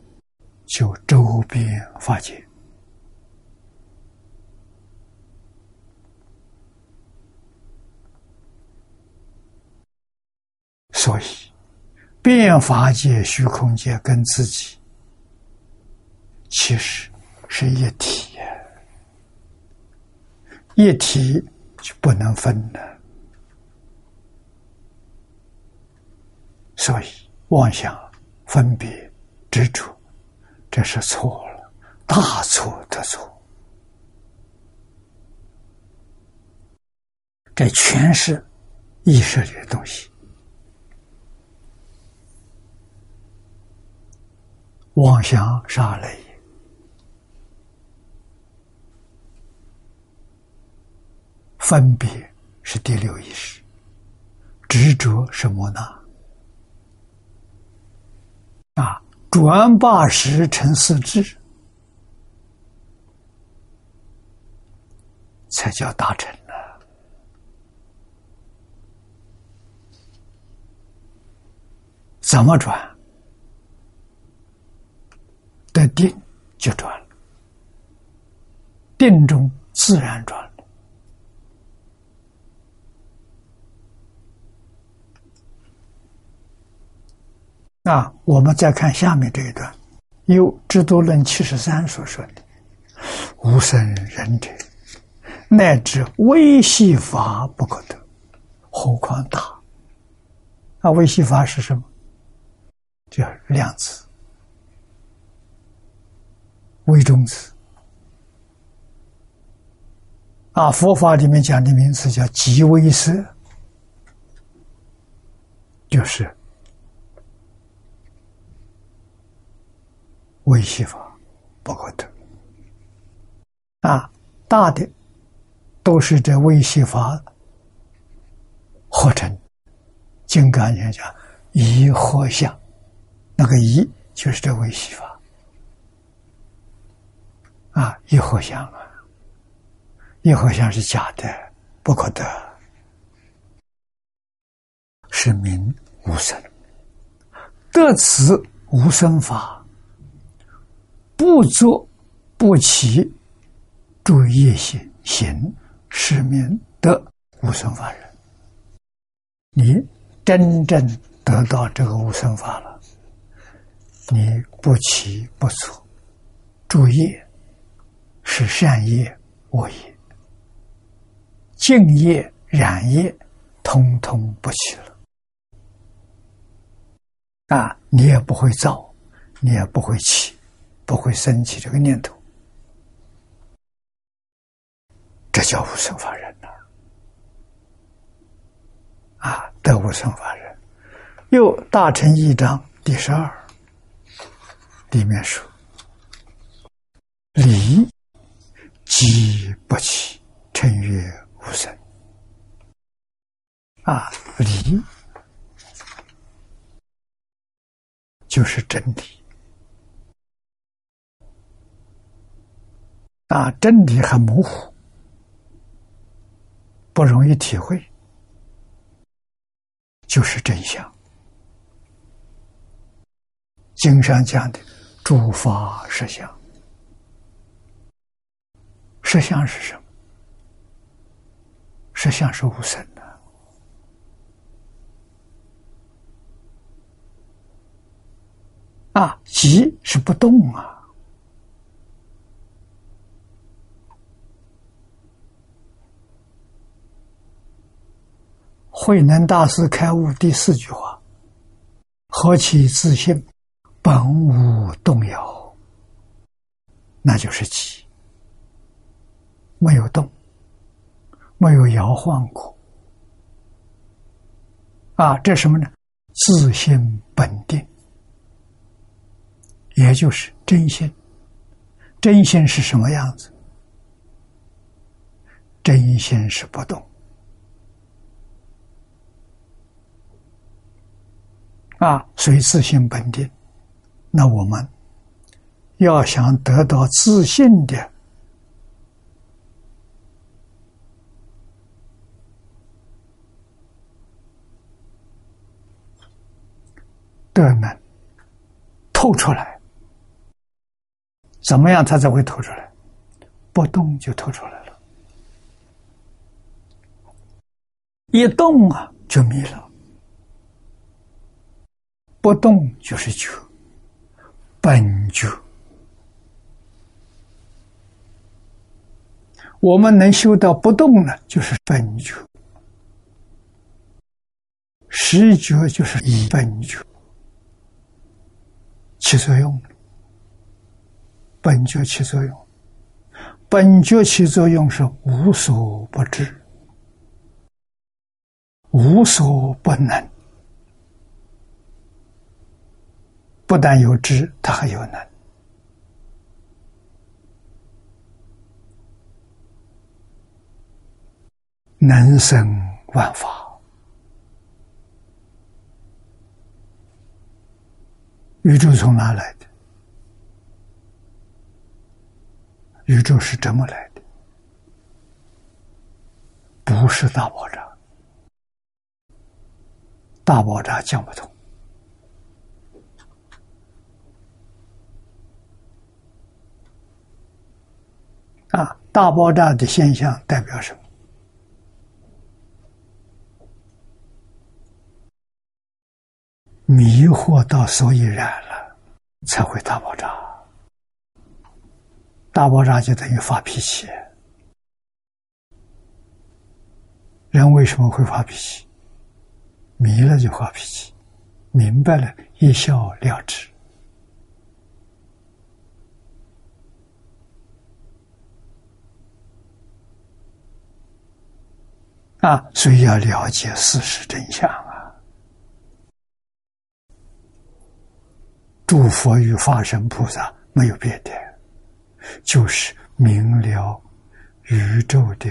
[SPEAKER 1] 就周边法界。所以，变法界、虚空界跟自己其实是一体，一体就不能分了。所以，妄想。分别执着，这是错了，大错特错。这全是意识里的东西。妄想杀雷，分别是第六意识，执着是莫那。啊，转八十成四智，才叫大成呢。怎么转？得定就转了，定中自然转。那我们再看下面这一段，有《制度论》七十三所说的“无生人者，乃至微细法不可得，何况大？”啊，微细法是什么？叫量子、微中子。啊，佛法里面讲的名词叫极微色，就是。微细法不可得啊，大的都是这微细法合成。金刚经讲一合相，那个一就是这微细法啊，一合相啊，一合相是假的，不可得，是名无生，得此无生法。不作不起，注意行行是名得无生法人。你真正得到这个无生法了，你不起不作，注意是善业恶业，净业染业，通通不起了。啊，你也不会造，你也不会起。不会升起这个念头，这叫无生法忍呐！啊，得无生法忍。又大乘一章第十二里面说：“理即不起，称曰无生。”啊，理就是真理。啊，真理很模糊，不容易体会，就是真相。经上讲的诸法实相，实相是什么？实相是无生的。啊，即是不动啊。慧能大师开悟第四句话：“何其自信，本无动摇。”那就是起，没有动，没有摇晃过。啊，这什么呢？自信本定，也就是真心。真心是什么样子？真心是不动。啊，随自性本定。那我们要想得到自信的的能透出来，怎么样？它才会透出来？不动就透出来了，一动啊，就迷了。不动就是觉，本觉。我们能修到不动呢，就是本觉；实觉就是以本觉起作用。本觉起作用，本觉起作用是无所不知，无所不能。不但有知，他还有能，能生万法。宇宙从哪来的？宇宙是怎么来的？不是大爆炸，大爆炸讲不通。啊，大爆炸的现象代表什么？迷惑到所以然了，才会大爆炸。大爆炸就等于发脾气。人为什么会发脾气？迷了就发脾气，明白了一笑了之。啊，所以要了解事实真相啊！诸佛与法身菩萨没有别的，就是明了宇宙的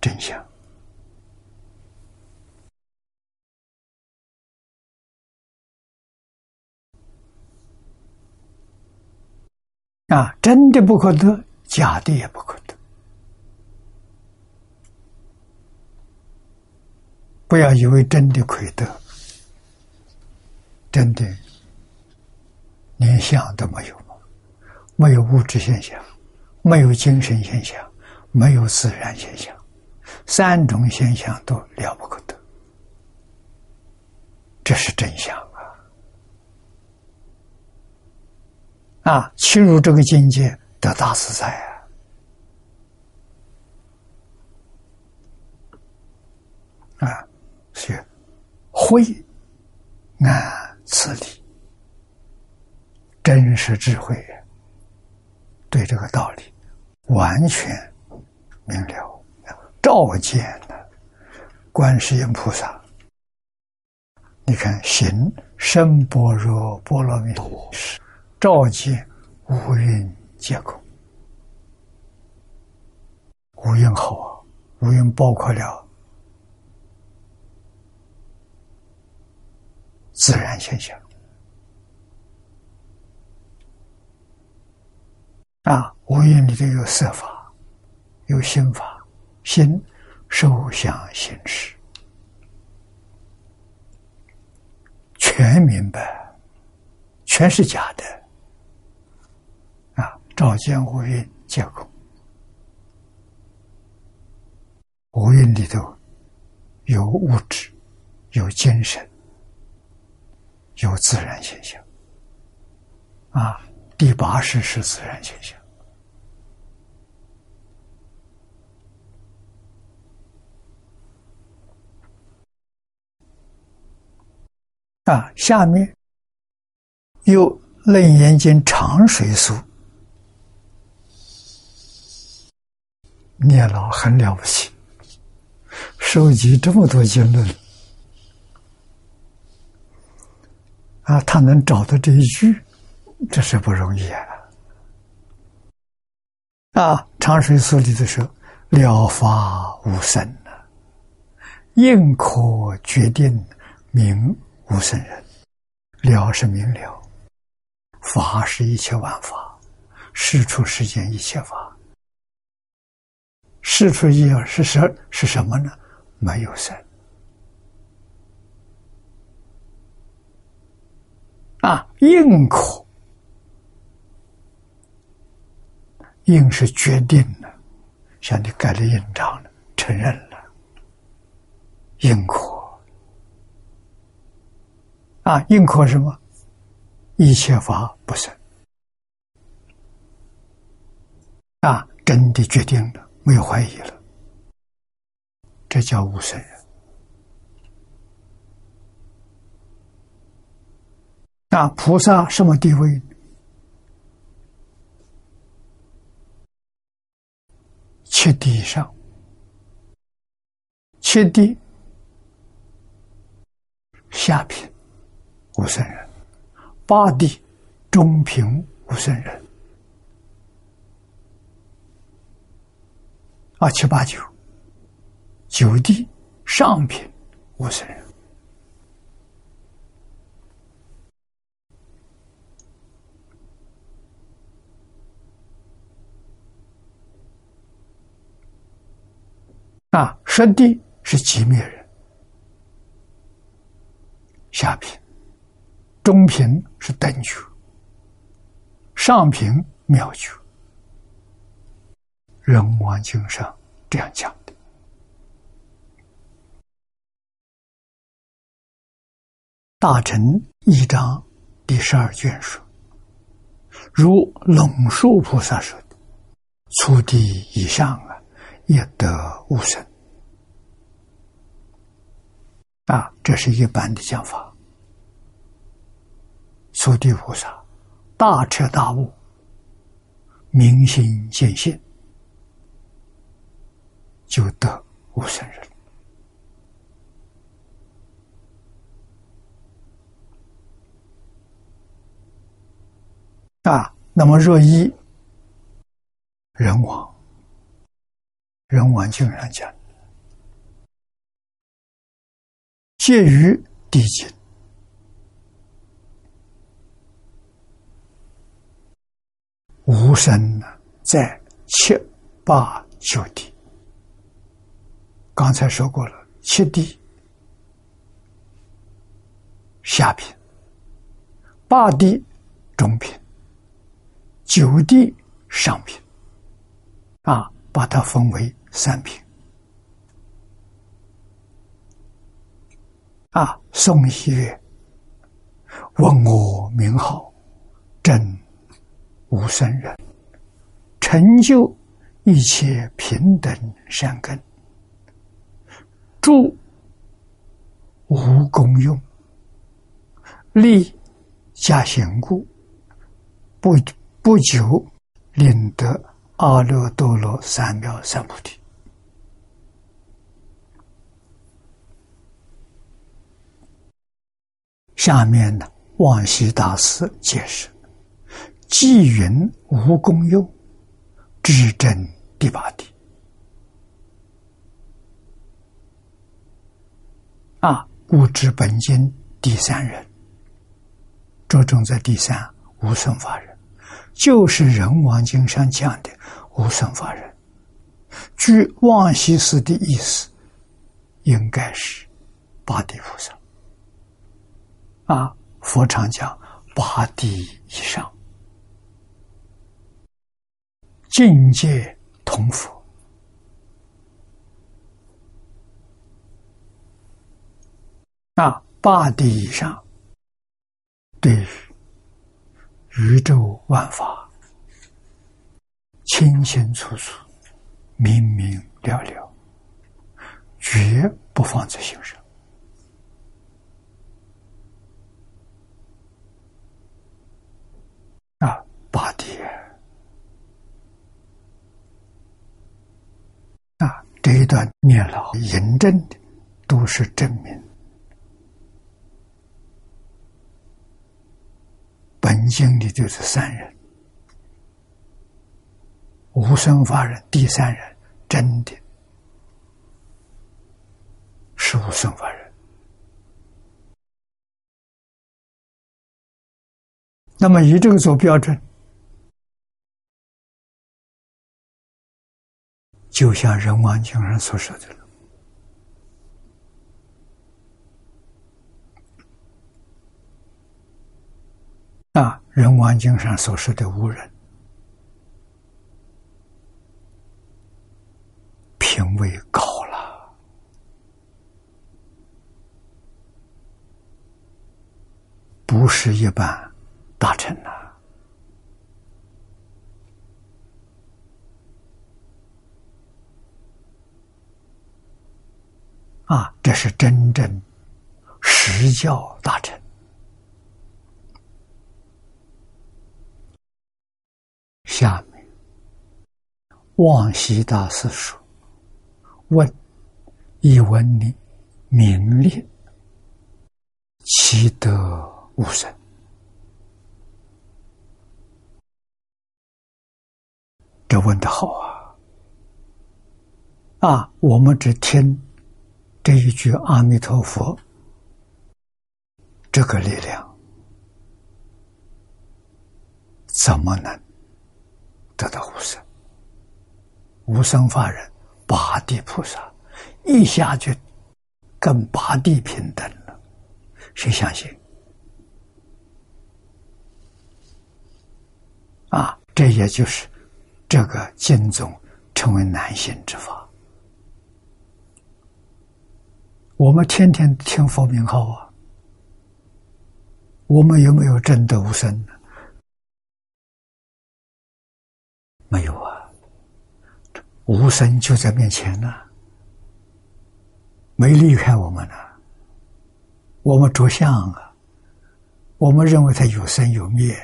[SPEAKER 1] 真相。啊，真的不可得，假的也不可得。不要以为真的可以得，真的连相都没有没有物质现象，没有精神现象，没有自然现象，三种现象都了不可得，这是真相啊！啊，进入这个境界得大自在啊！是慧安此理，真实智慧对这个道理完全明了，照见了观世音菩萨。你看，行深般若波罗蜜多时，照见五蕴皆空。五蕴好啊，五蕴包括了。自然现象啊，五蕴里头有色法，有心法，心受想行识，全明白，全是假的啊！照见五蕴皆空，五蕴里头有物质，有精神。有自然现象，啊，第八世是自然现象。啊，下面有《楞严经》长水书，聂老很了不起，收集这么多经论，啊，他能找到这一句，这是不容易啊！啊，长水书里头说：“了法无生啊，应可决定名。”无生人，了是明了，法是一切万法，事出世间一切法，事出一是什是什么呢？没有生啊，应可，应是决定了，像你盖了印章了，承认了，应可。啊，应可什么？一切法不生。啊，真的决定了，没有怀疑了，这叫无生。啊，菩萨什么地位？七地上，七地下品。无生人，八地中平无生人，啊七八九九地上品无生人，啊十地是寂灭人，下品。中品是等觉，上品妙觉。人王经上这样讲的。大臣一章第十二卷说：“如龙树菩萨说的，初地以上也得无生。”啊，这是一般的讲法。初地菩萨大彻大悟，明心见性，就得无生人。啊，那么若一人亡，人王经上讲，介于地界。无生呢，在七八九地。刚才说过了，七地下品，八地中品，九地上品，啊，把它分为三品。啊，宋一月问我名号，真。无生人，成就一切平等善根，住无功用，立加贤故，不不久令得阿耨多罗三藐三菩提。下面呢，望西大师解释。积云无功用，至真第八地。啊，故知本经第三人，着重在第三无生法人，就是人王经上讲的无生法人。据望西寺的意思，应该是八地菩萨。啊，佛常讲八地以上。境界同佛啊，八地以上，对于宇宙万法清清楚楚、明明了了，绝不放在心上。啊，八地啊，这一段念了，印证的都是证明。本经里就是三人，无生法人第三人，真的是无生法人。那么以这个做标准，就像《人王经》上所说的了。啊，《人王经》上所说的无人，品位高了，不是一般大臣呐！啊，这是真正实教大臣。下面，望西大师说：“问，一问你，名利，其德无生？”这问的好啊！啊，我们只听这一句阿弥陀佛，这个力量怎么能？得到无生，无生法人，八地菩萨一下就跟八地平等了，谁相信？啊，这也就是这个经宗成为难信之法。我们天天听佛名号啊，我们有没有真的无生呢？没有啊，无生就在面前呢，没离开我们呢。我们着相啊，我们认为它有生有灭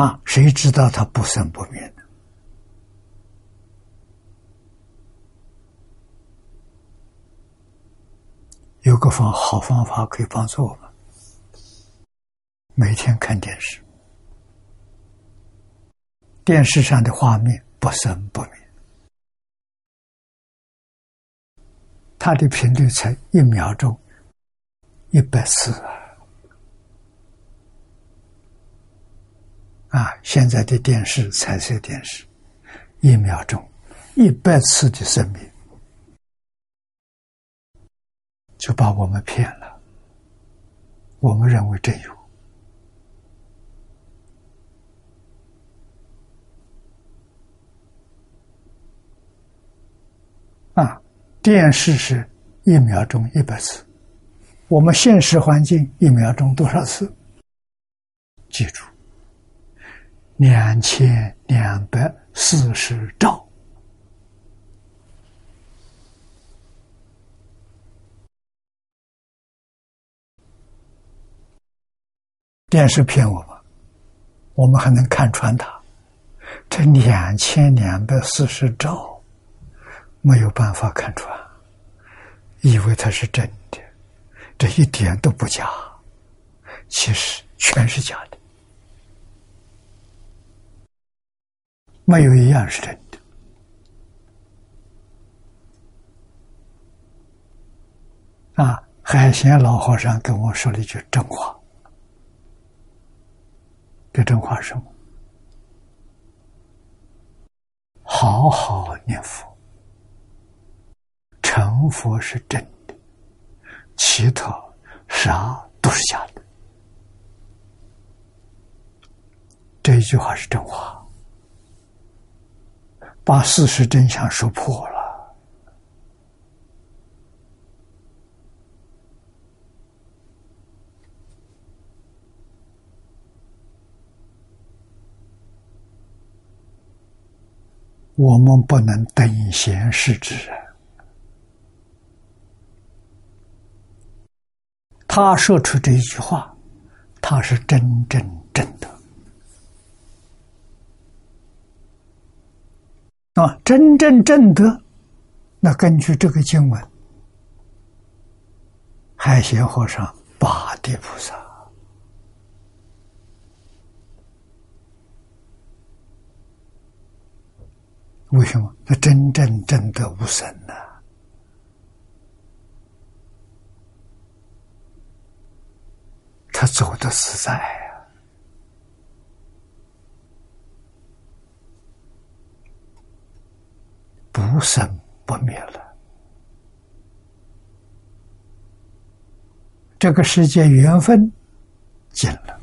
[SPEAKER 1] 啊，谁知道它不生不灭呢？有个方好方法可以帮助我们，每天看电视。电视上的画面不生不灭，它的频率才一秒钟一百次啊！啊，现在的电视彩色电视，一秒钟一百次的生命，就把我们骗了。我们认为真有。啊，电视是一秒钟一百次，我们现实环境一秒钟多少次？记住，两千两百四十兆。电视骗我们，我们还能看穿它。这两千两百四十兆。没有办法看穿，以为它是真的，这一点都不假，其实全是假的，没有一样是真的。啊，海贤老和尚跟我说了一句真话，这真话是什么？好好念佛。成佛是真的，其他啥都是假的。这一句话是真话，把事实真相说破了，我们不能等闲视之。他说出这一句话，他是真真正正的。啊！真正正德，那根据这个经文，海贤和尚、八地菩萨。为什么？他真正真的无神呢！他走的实在呀，不生不灭了。这个世界缘分尽了。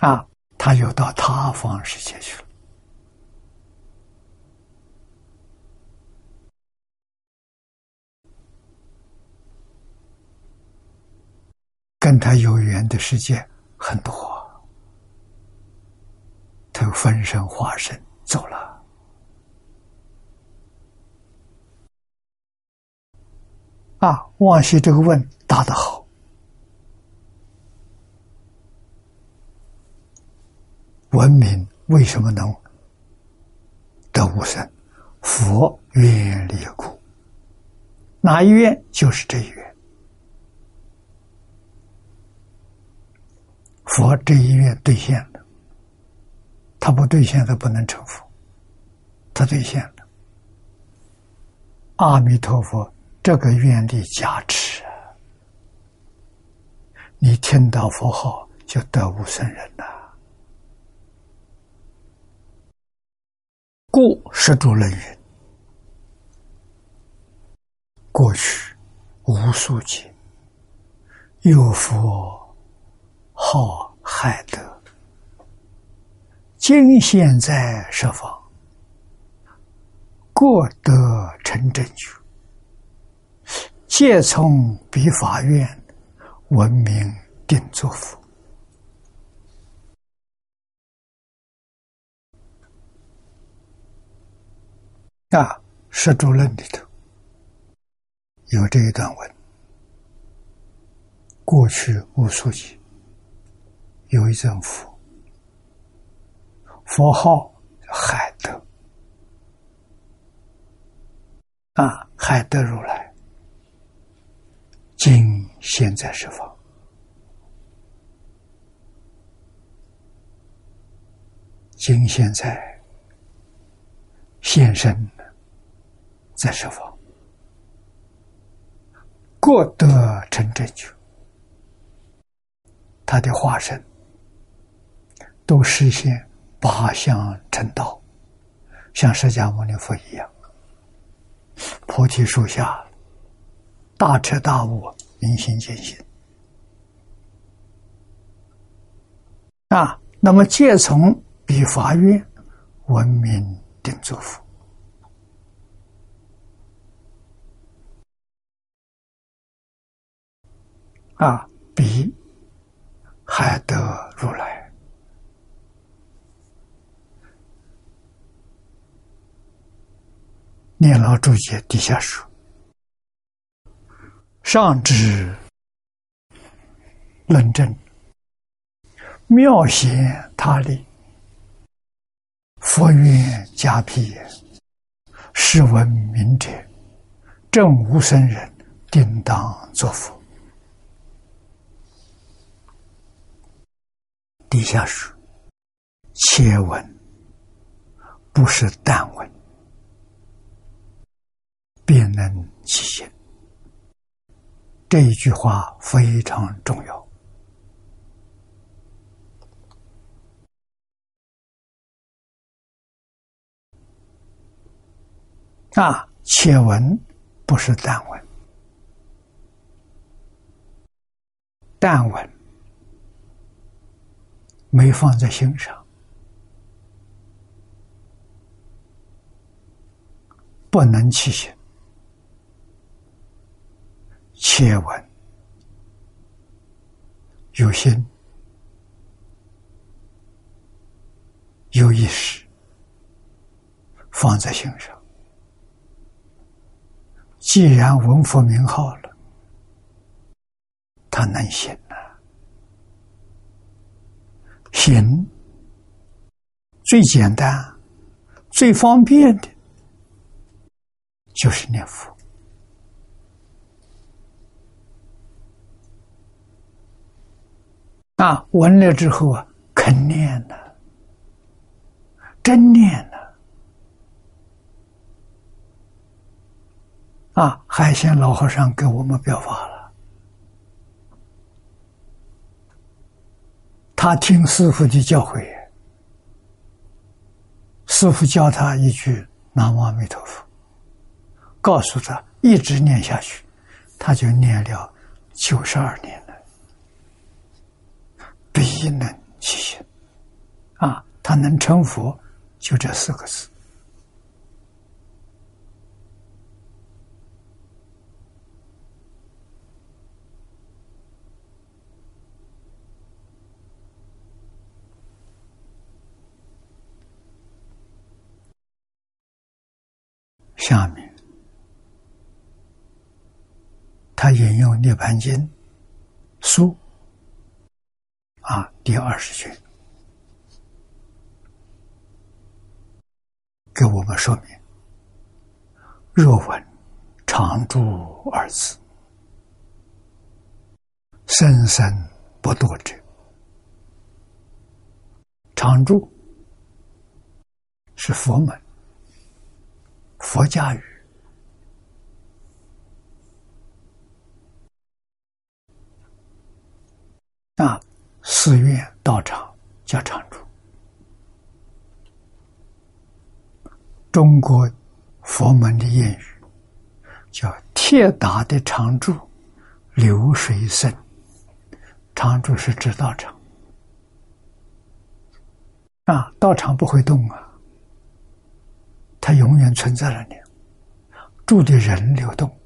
[SPEAKER 1] 啊，他又到他方世界去了，跟他有缘的世界很多，他分身化身走了。啊，往昔这个问答得好。文明为什么能得无生？佛愿力故。哪一愿？就是这一愿。佛这一愿兑现了，他不兑现，他不能成佛。他兑现了。阿弥陀佛，这个愿力加持，你听到佛号就得无生人了。故十住论云：过去无数劫，有佛好害德，今现在设法，过得成正觉，皆从彼法院闻名定作佛。啊，《释主论》里头有这一段文：过去无数劫，有一尊佛，佛号海德，啊，海德如来，今现在是方，今现在现身。在设法，过得成正觉，他的化身都实现八相成道，像释迦牟尼佛一样，菩提树下大彻大悟，明心见性啊。那么皆从彼法院闻名定作佛。啊，比海得如来，念老注解底下说：上至论证，妙显他力，佛愿加辟也。是闻明者，正无生人，定当作佛。底下说：“切闻，不是但闻，便能起现。”这一句话非常重要。啊，且闻不是但闻，但闻。没放在心上，不能起心。切闻有心，有意识放在心上。既然闻佛名号了，他能行呐。行最简单、最方便的，就是念佛。啊，闻了之后啊，肯念了，真念了。啊，海鲜老和尚给我们表法了，他听师傅的教诲，师傅教他一句“南无阿弥陀佛”，告诉他一直念下去，他就念了九十二年，必能起心。啊，他能成佛，就这四个字。下面，他引用《涅盘经》书啊第二十卷，给我们说明：若闻常住二字，生生不堕者，常住是佛门。佛家语啊，寺院道场叫常住。中国佛门的谚语叫“铁打的常住，流水生”。常住是指道场啊，道场不会动啊。它永远存在了呢，住的人流动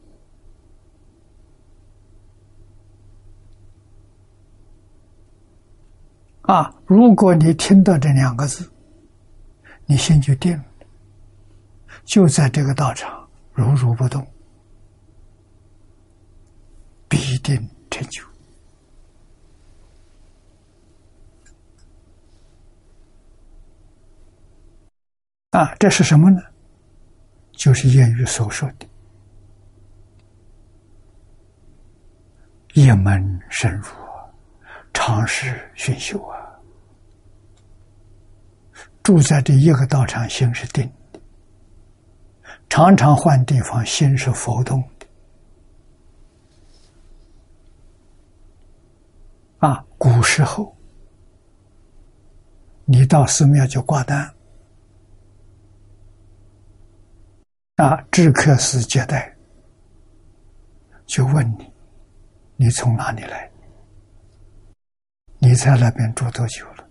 [SPEAKER 1] 啊！如果你听到这两个字，你心就定了，就在这个道场如如不动，必定成就啊！这是什么呢？就是谚语所说的“一门深入，长时熏修啊”，住在这一个道场，心是定的；常常换地方，心是浮动的。啊，古时候，你到寺庙就挂单。啊，知客时接待，就问你，你从哪里来？你在那边住多久了？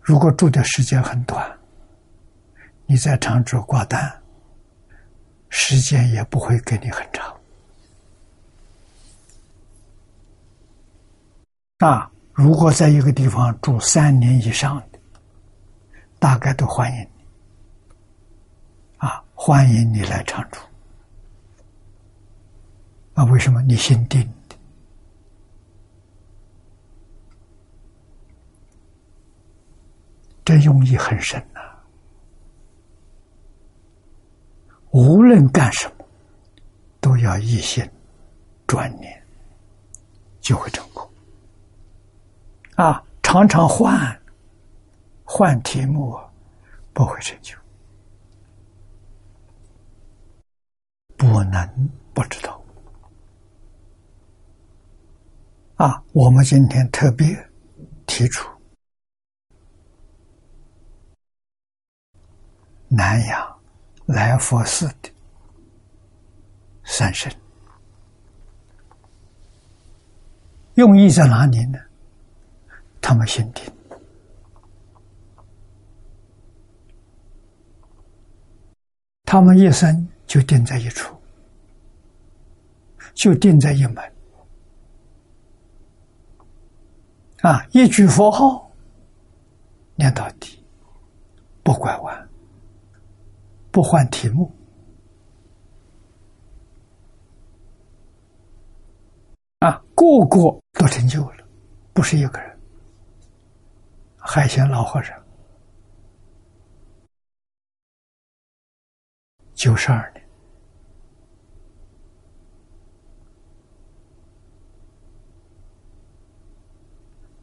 [SPEAKER 1] 如果住的时间很短，你在常住挂单，时间也不会给你很长。啊，如果在一个地方住三年以上的，大概都欢迎你啊。欢迎你来常住啊！为什么你心定这用意很深呐。无论干什么，都要一心专念，就会成功。啊，常常换换题目，不会成就。不能不知道啊！我们今天特别提出南阳来佛寺的三圣，用意在哪里呢？他们心定，他们一生。就定在一处，就定在一门啊！一句佛号念到底，不拐弯，不换题目，啊，个个都成就了，不是一个人。海贤老和尚九十二年，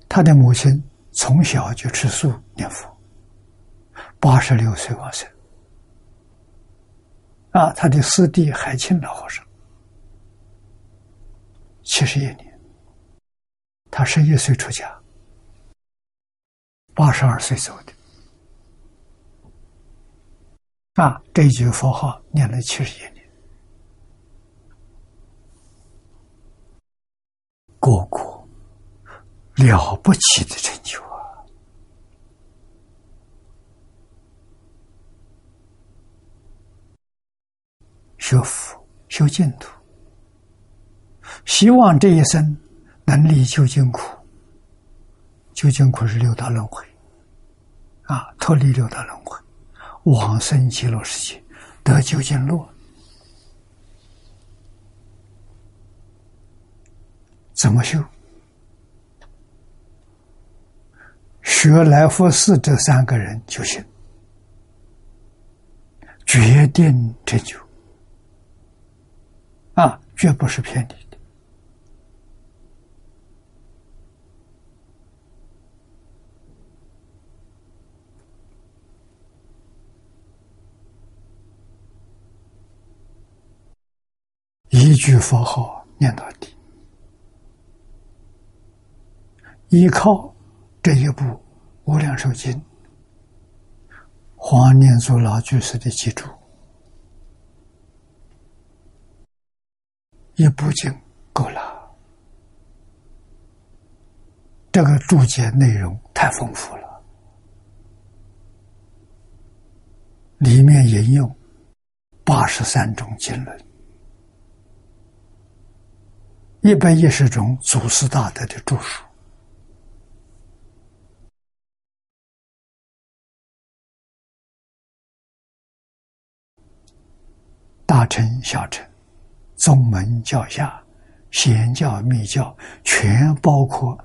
[SPEAKER 1] 他的母亲从小就吃素念佛。八十六岁往生，啊，他的师弟海清老和尚，七十一年，他十一岁出家，八十二岁走的，啊，这一句佛号念了七十一年，个个了不起的成就。学佛修净土，希望这一生能离究竟苦。究竟苦是六道轮回，啊，脱离六道轮回，往生极乐世界，得究竟乐。怎么修？学来佛寺这三个人就行，决定成就。绝不是骗你的。一句佛号念到底，依靠这一部《无量寿经》，黄念祖老居士的记住。一部经够了，这个注解内容太丰富了，里面引用八十三种经论，一百一十种祖师大德的著述，大乘小乘。宗门教下，显教密教全包括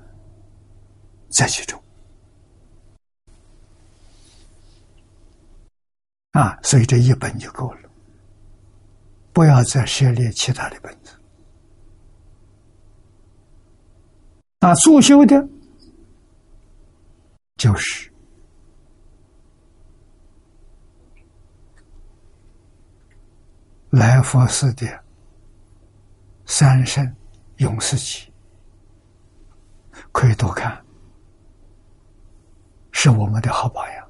[SPEAKER 1] 在其中啊，所以这一本就够了，不要再涉猎其他的本子。那速修的，就是来佛寺的。三生永世集可以多看，是我们的好榜样。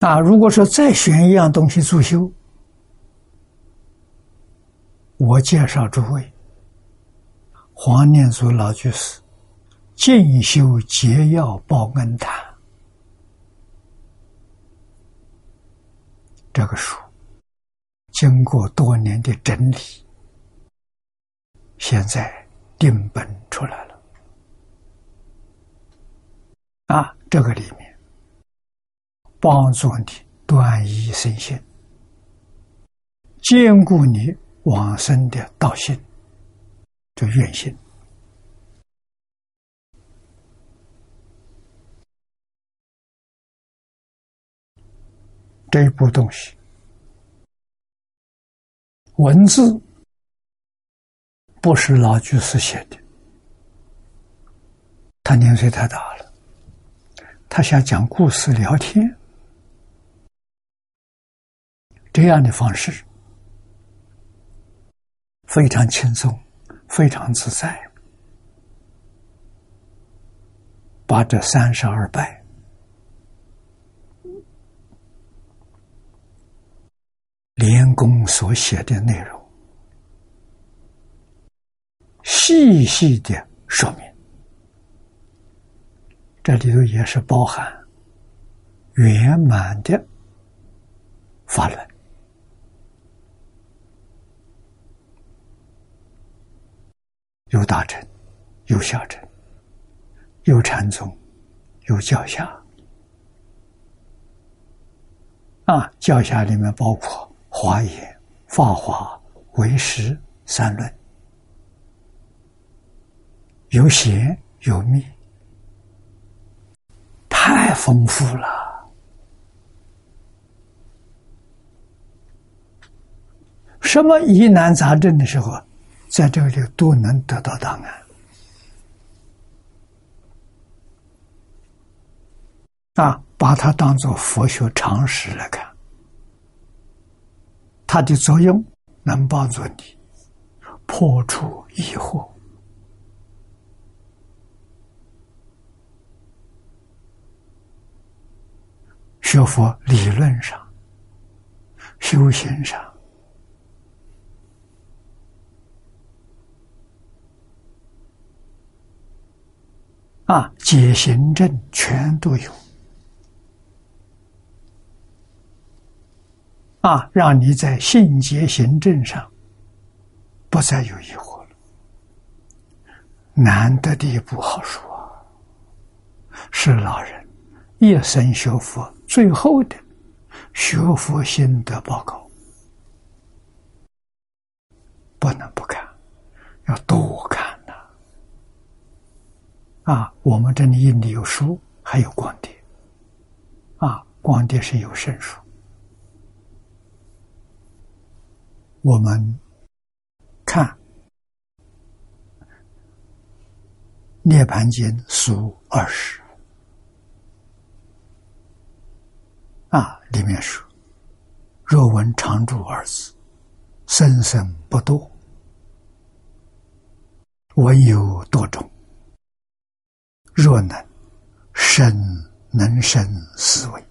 [SPEAKER 1] 啊，如果说再选一样东西助修，我介绍诸位，黄念祖老居士进修结要报恩坛。这个书经过多年的整理，现在定本出来了。啊，这个里面帮助你断疑生信，兼顾你往生的道心，这愿心。这一部东西，文字不是老居士写的，他年岁太大了，他想讲故事聊天，这样的方式非常轻松，非常自在，把这三十二拜。连公所写的内容，细细的说明，这里头也是包含圆满的法论，有大乘，有小乘，有禅宗，有教下。啊，教下里面包括华严、法华、唯识三论，有显有密，太丰富了。什么疑难杂症的时候，在这里都能得到答案。啊，把它当做佛学常识来看，它的作用能帮助你破除疑惑。学佛理论上、修行上。啊，解行证全都有，啊，让你在信解行证上不再有疑惑了。难得的一部好书啊，是老人一生学佛最后的学佛心得报告，不能不看，要多看呐。啊，我们这里印的有书，还有光碟。啊，光碟是有声书。我们看《涅盘经》书二十，啊，里面说：“若闻常住二字，生生不堕；闻有多种。”若能生能生思维，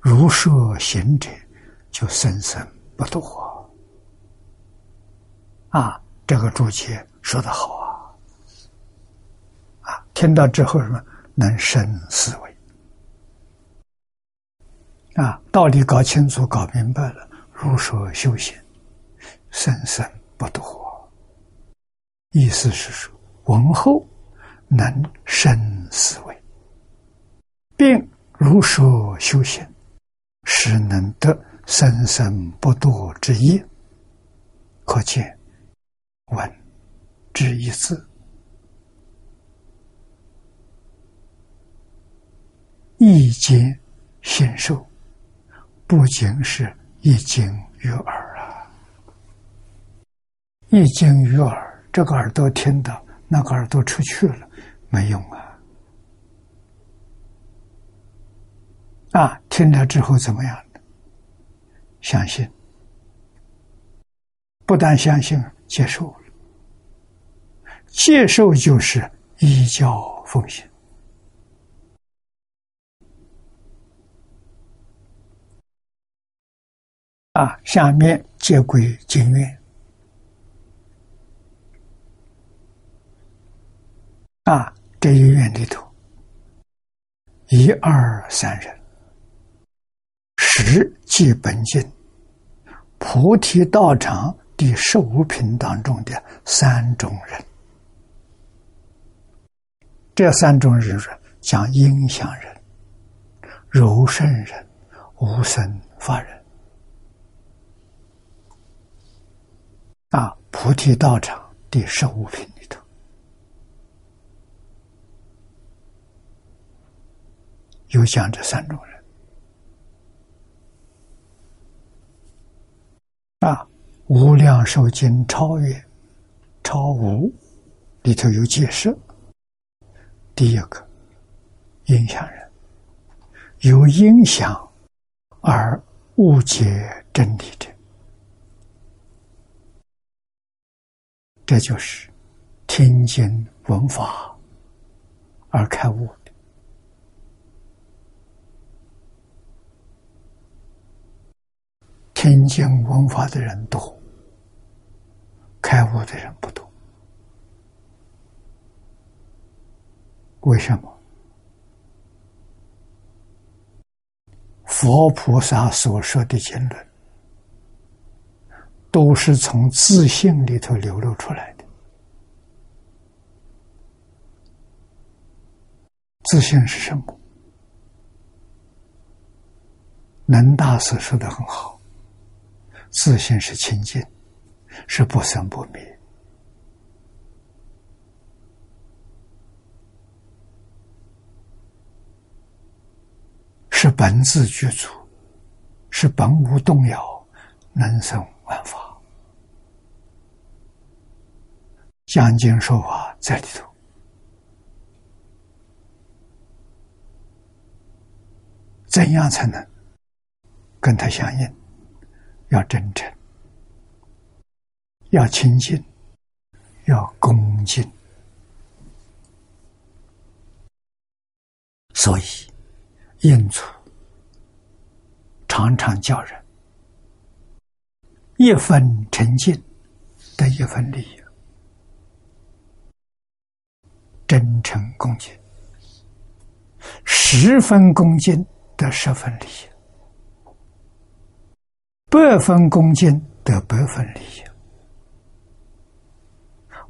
[SPEAKER 1] 如说行者，就生生不堕。啊，这个注解说的好啊！啊，听到之后什么能生思维？啊，道理搞清楚、搞明白了，如说修行，生生不堕。意思是说，闻后。能生思维，并如说修行，是能得生生不堕之业。可见闻之一字，一经信受，不仅是一经于耳啊，一经于耳，这个耳朵听到，那个耳朵出去了。没用啊！啊，听了之后怎么样相信，不但相信，接受。接受就是依教奉行。啊，下面接轨经院。啊。这一院里头，一二三人，十即本经菩提道场第十五品当中的三种人。这三种人讲音响人、柔圣人、无生法人。啊，菩提道场第十五品里头。有讲这三种人啊，《无量寿经》超越超无里头有解释。第一个，影响人有影响而误解真理者，这就是听经闻法而开悟。听经闻法的人多，开悟的人不多。为什么？佛菩萨所说的经论。都是从自信里头流露出来的。自信是什么？能大所说的很好，自信是清净，是不生不灭。是本自具足，是本无动摇，能生万法。讲经说法在里头，怎样才能跟他相应？要真诚，要亲近，要恭敬。所以，印祖常常叫人一分沉静得一分利益。真诚恭敬，十分恭敬得十分利益；百分恭敬得百分利益；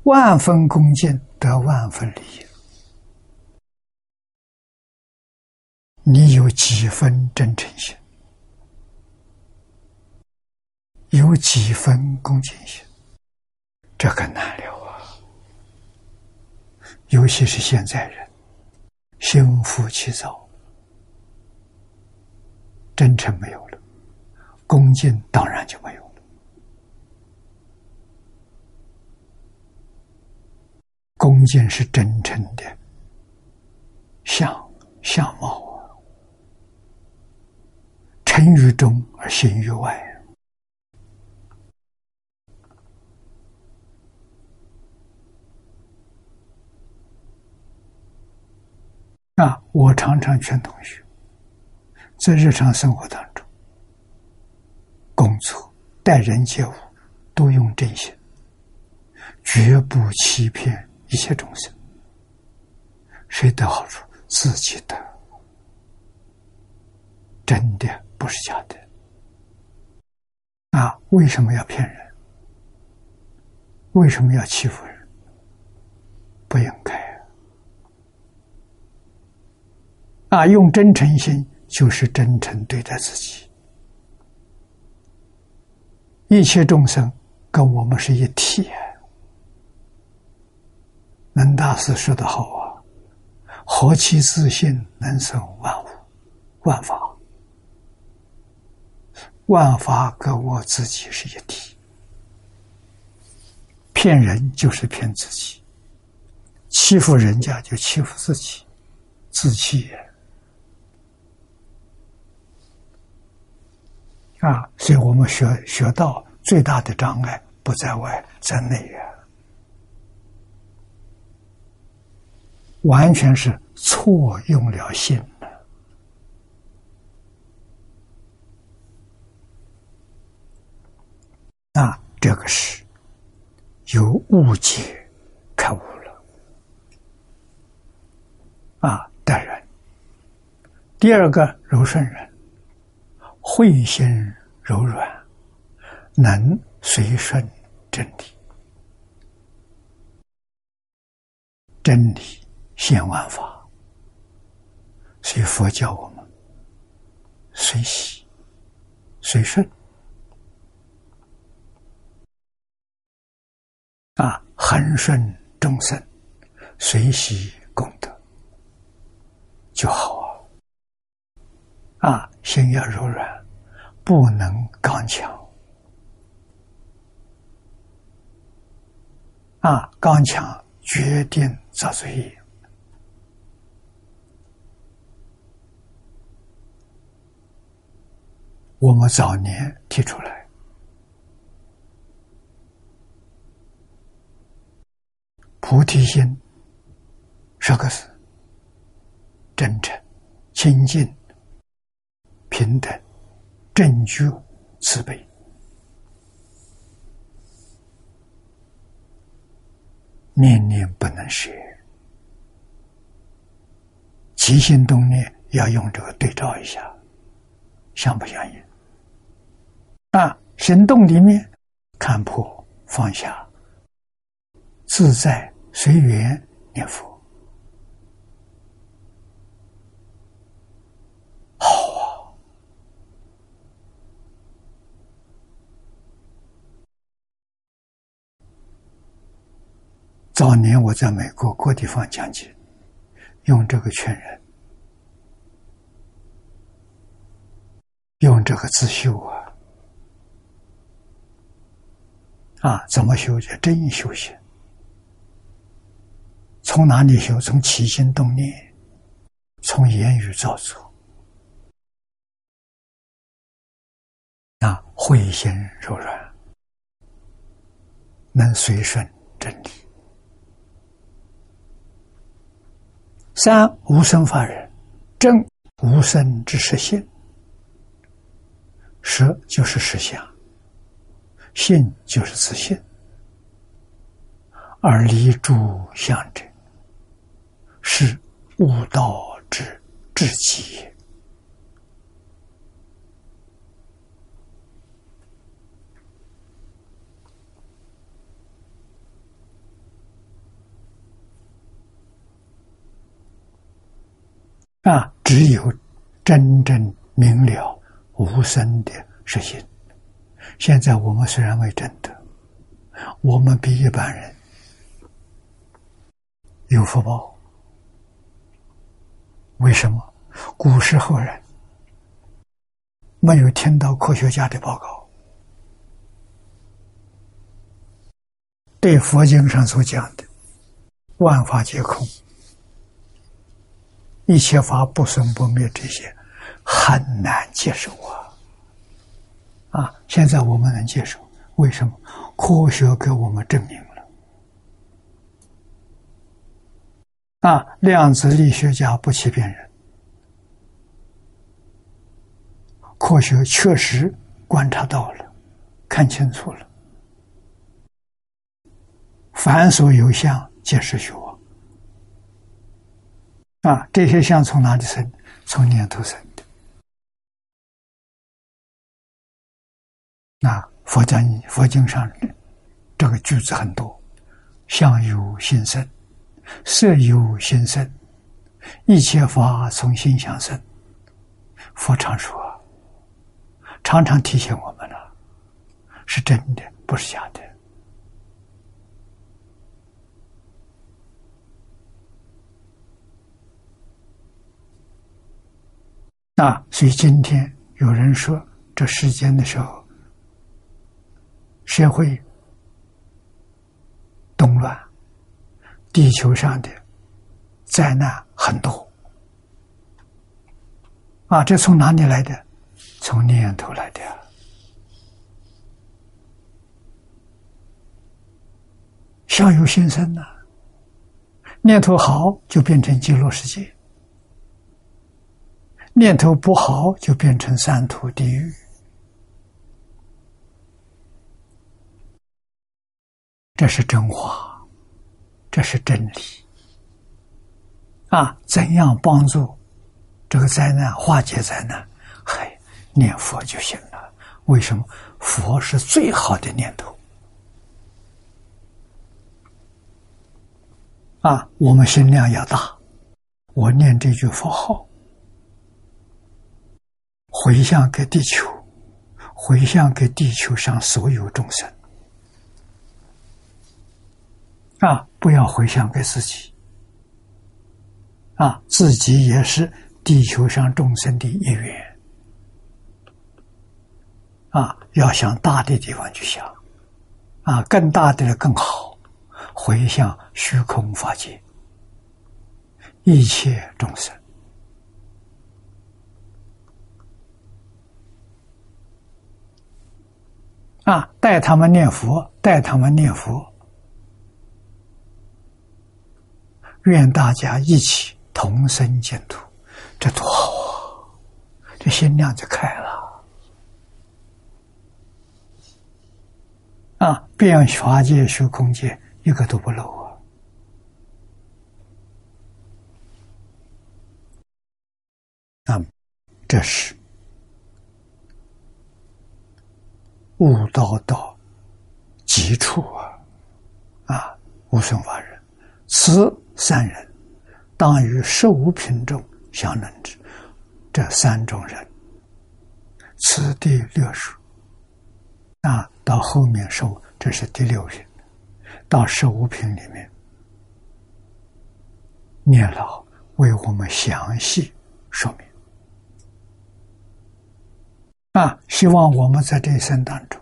[SPEAKER 1] 万分恭敬得万分利益。你有几分真诚心？有几分恭敬心？这可难了啊。尤其是现在人，心浮气躁，真诚没有了，恭敬当然就没有了。恭敬是真诚的相相貌啊，诚于中而信于外。那！我常常劝同学，在日常生活当中，工作、待人接物，都用真心，绝不欺骗一切众生。谁得好处？自己得，真的不是假的。啊！为什么要骗人？为什么要欺负人？不应该。啊，用真诚心就是真诚对待自己，一切众生跟我们是一体。能大师说的好啊，“何其自信，能生万物万法，万法跟我自己是一体。骗人就是骗自己，欺负人家就欺负自己，自欺也。”啊，所以我们学学到最大的障碍不在外，在内啊，完全是错用了心了。啊，这个是有误解，开悟了。啊，待人。第二个柔顺人。慧心柔软，能随顺真理。真理现万法，所以佛教我们随喜随顺啊，恒顺众生，随喜功德就好啊！啊，心要柔软。不能刚强啊！刚强决定遭罪业。我们早年提出来，菩提心说个是真诚、清净、平等。正觉慈悲，念念不能舍，起心动念要用这个对照一下，相不相应？啊，行动里面看破放下，自在随缘念佛，好啊！早年我在美国各地方讲解，用这个劝人，用这个自修啊，啊，怎么修？真修行。从哪里修？从起心动念，从言语造作。啊，慧心柔软，能随顺真理。三无生法忍，正无生之实性。实就是实相，信就是自信，而离诸相者，是悟道之至极。啊，只有真正明了无生的实心。现在我们虽然未证得，我们比一般人有福报。为什么？古时候人没有听到科学家的报告，对佛经上所讲的“万法皆空”。一切法不生不灭，这些很难接受啊！啊，现在我们能接受，为什么？科学给我们证明了。啊，量子力学家不欺骗人，科学确实观察到了，看清楚了，凡所有相，皆是虚妄。啊，这些相从哪里生？从念头生的。那佛讲佛经上这个句子很多，相由心生，色由心生，一切法从心想生。佛常说，常常提醒我们了，是真的，不是假的。那，所以今天有人说，这世间的时候，社会动乱，地球上的灾难很多。啊，这从哪里来的？从念头来的。相由心生呐，念头好就变成极乐世界。念头不好，就变成三途地狱。这是真话，这是真理。啊，怎样帮助这个灾难化解灾难？嘿，念佛就行了。为什么？佛是最好的念头。啊，我们心量要大，我念这句佛号。回向给地球，回向给地球上所有众生啊！不要回向给自己啊！自己也是地球上众生的一员啊！要向大的地方去想啊，更大的更好，回向虚空法界一切众生。啊！带他们念佛，带他们念佛，愿大家一起同生净土，这多好啊！这心量就开了。啊，变法界、修空界，一个都不漏啊！啊，这是。悟道到极处啊，啊，无生法忍，此三人当于十五品中相能之。这三种人，此第六数。啊，到后面说，这是第六品。到十五品里面，念老为我们详细说明。啊，希望我们在这一生当中，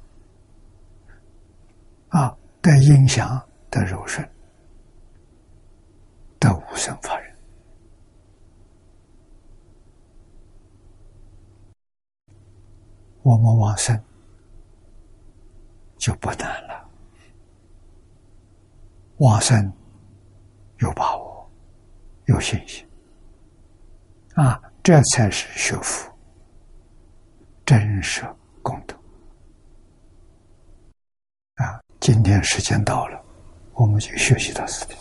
[SPEAKER 1] 啊，得影响，得柔顺，得无生法忍，我们往生就不难了。往生有把握，有信心，啊，这才是学佛。真实功德啊！今天时间到了，我们就学习到此地。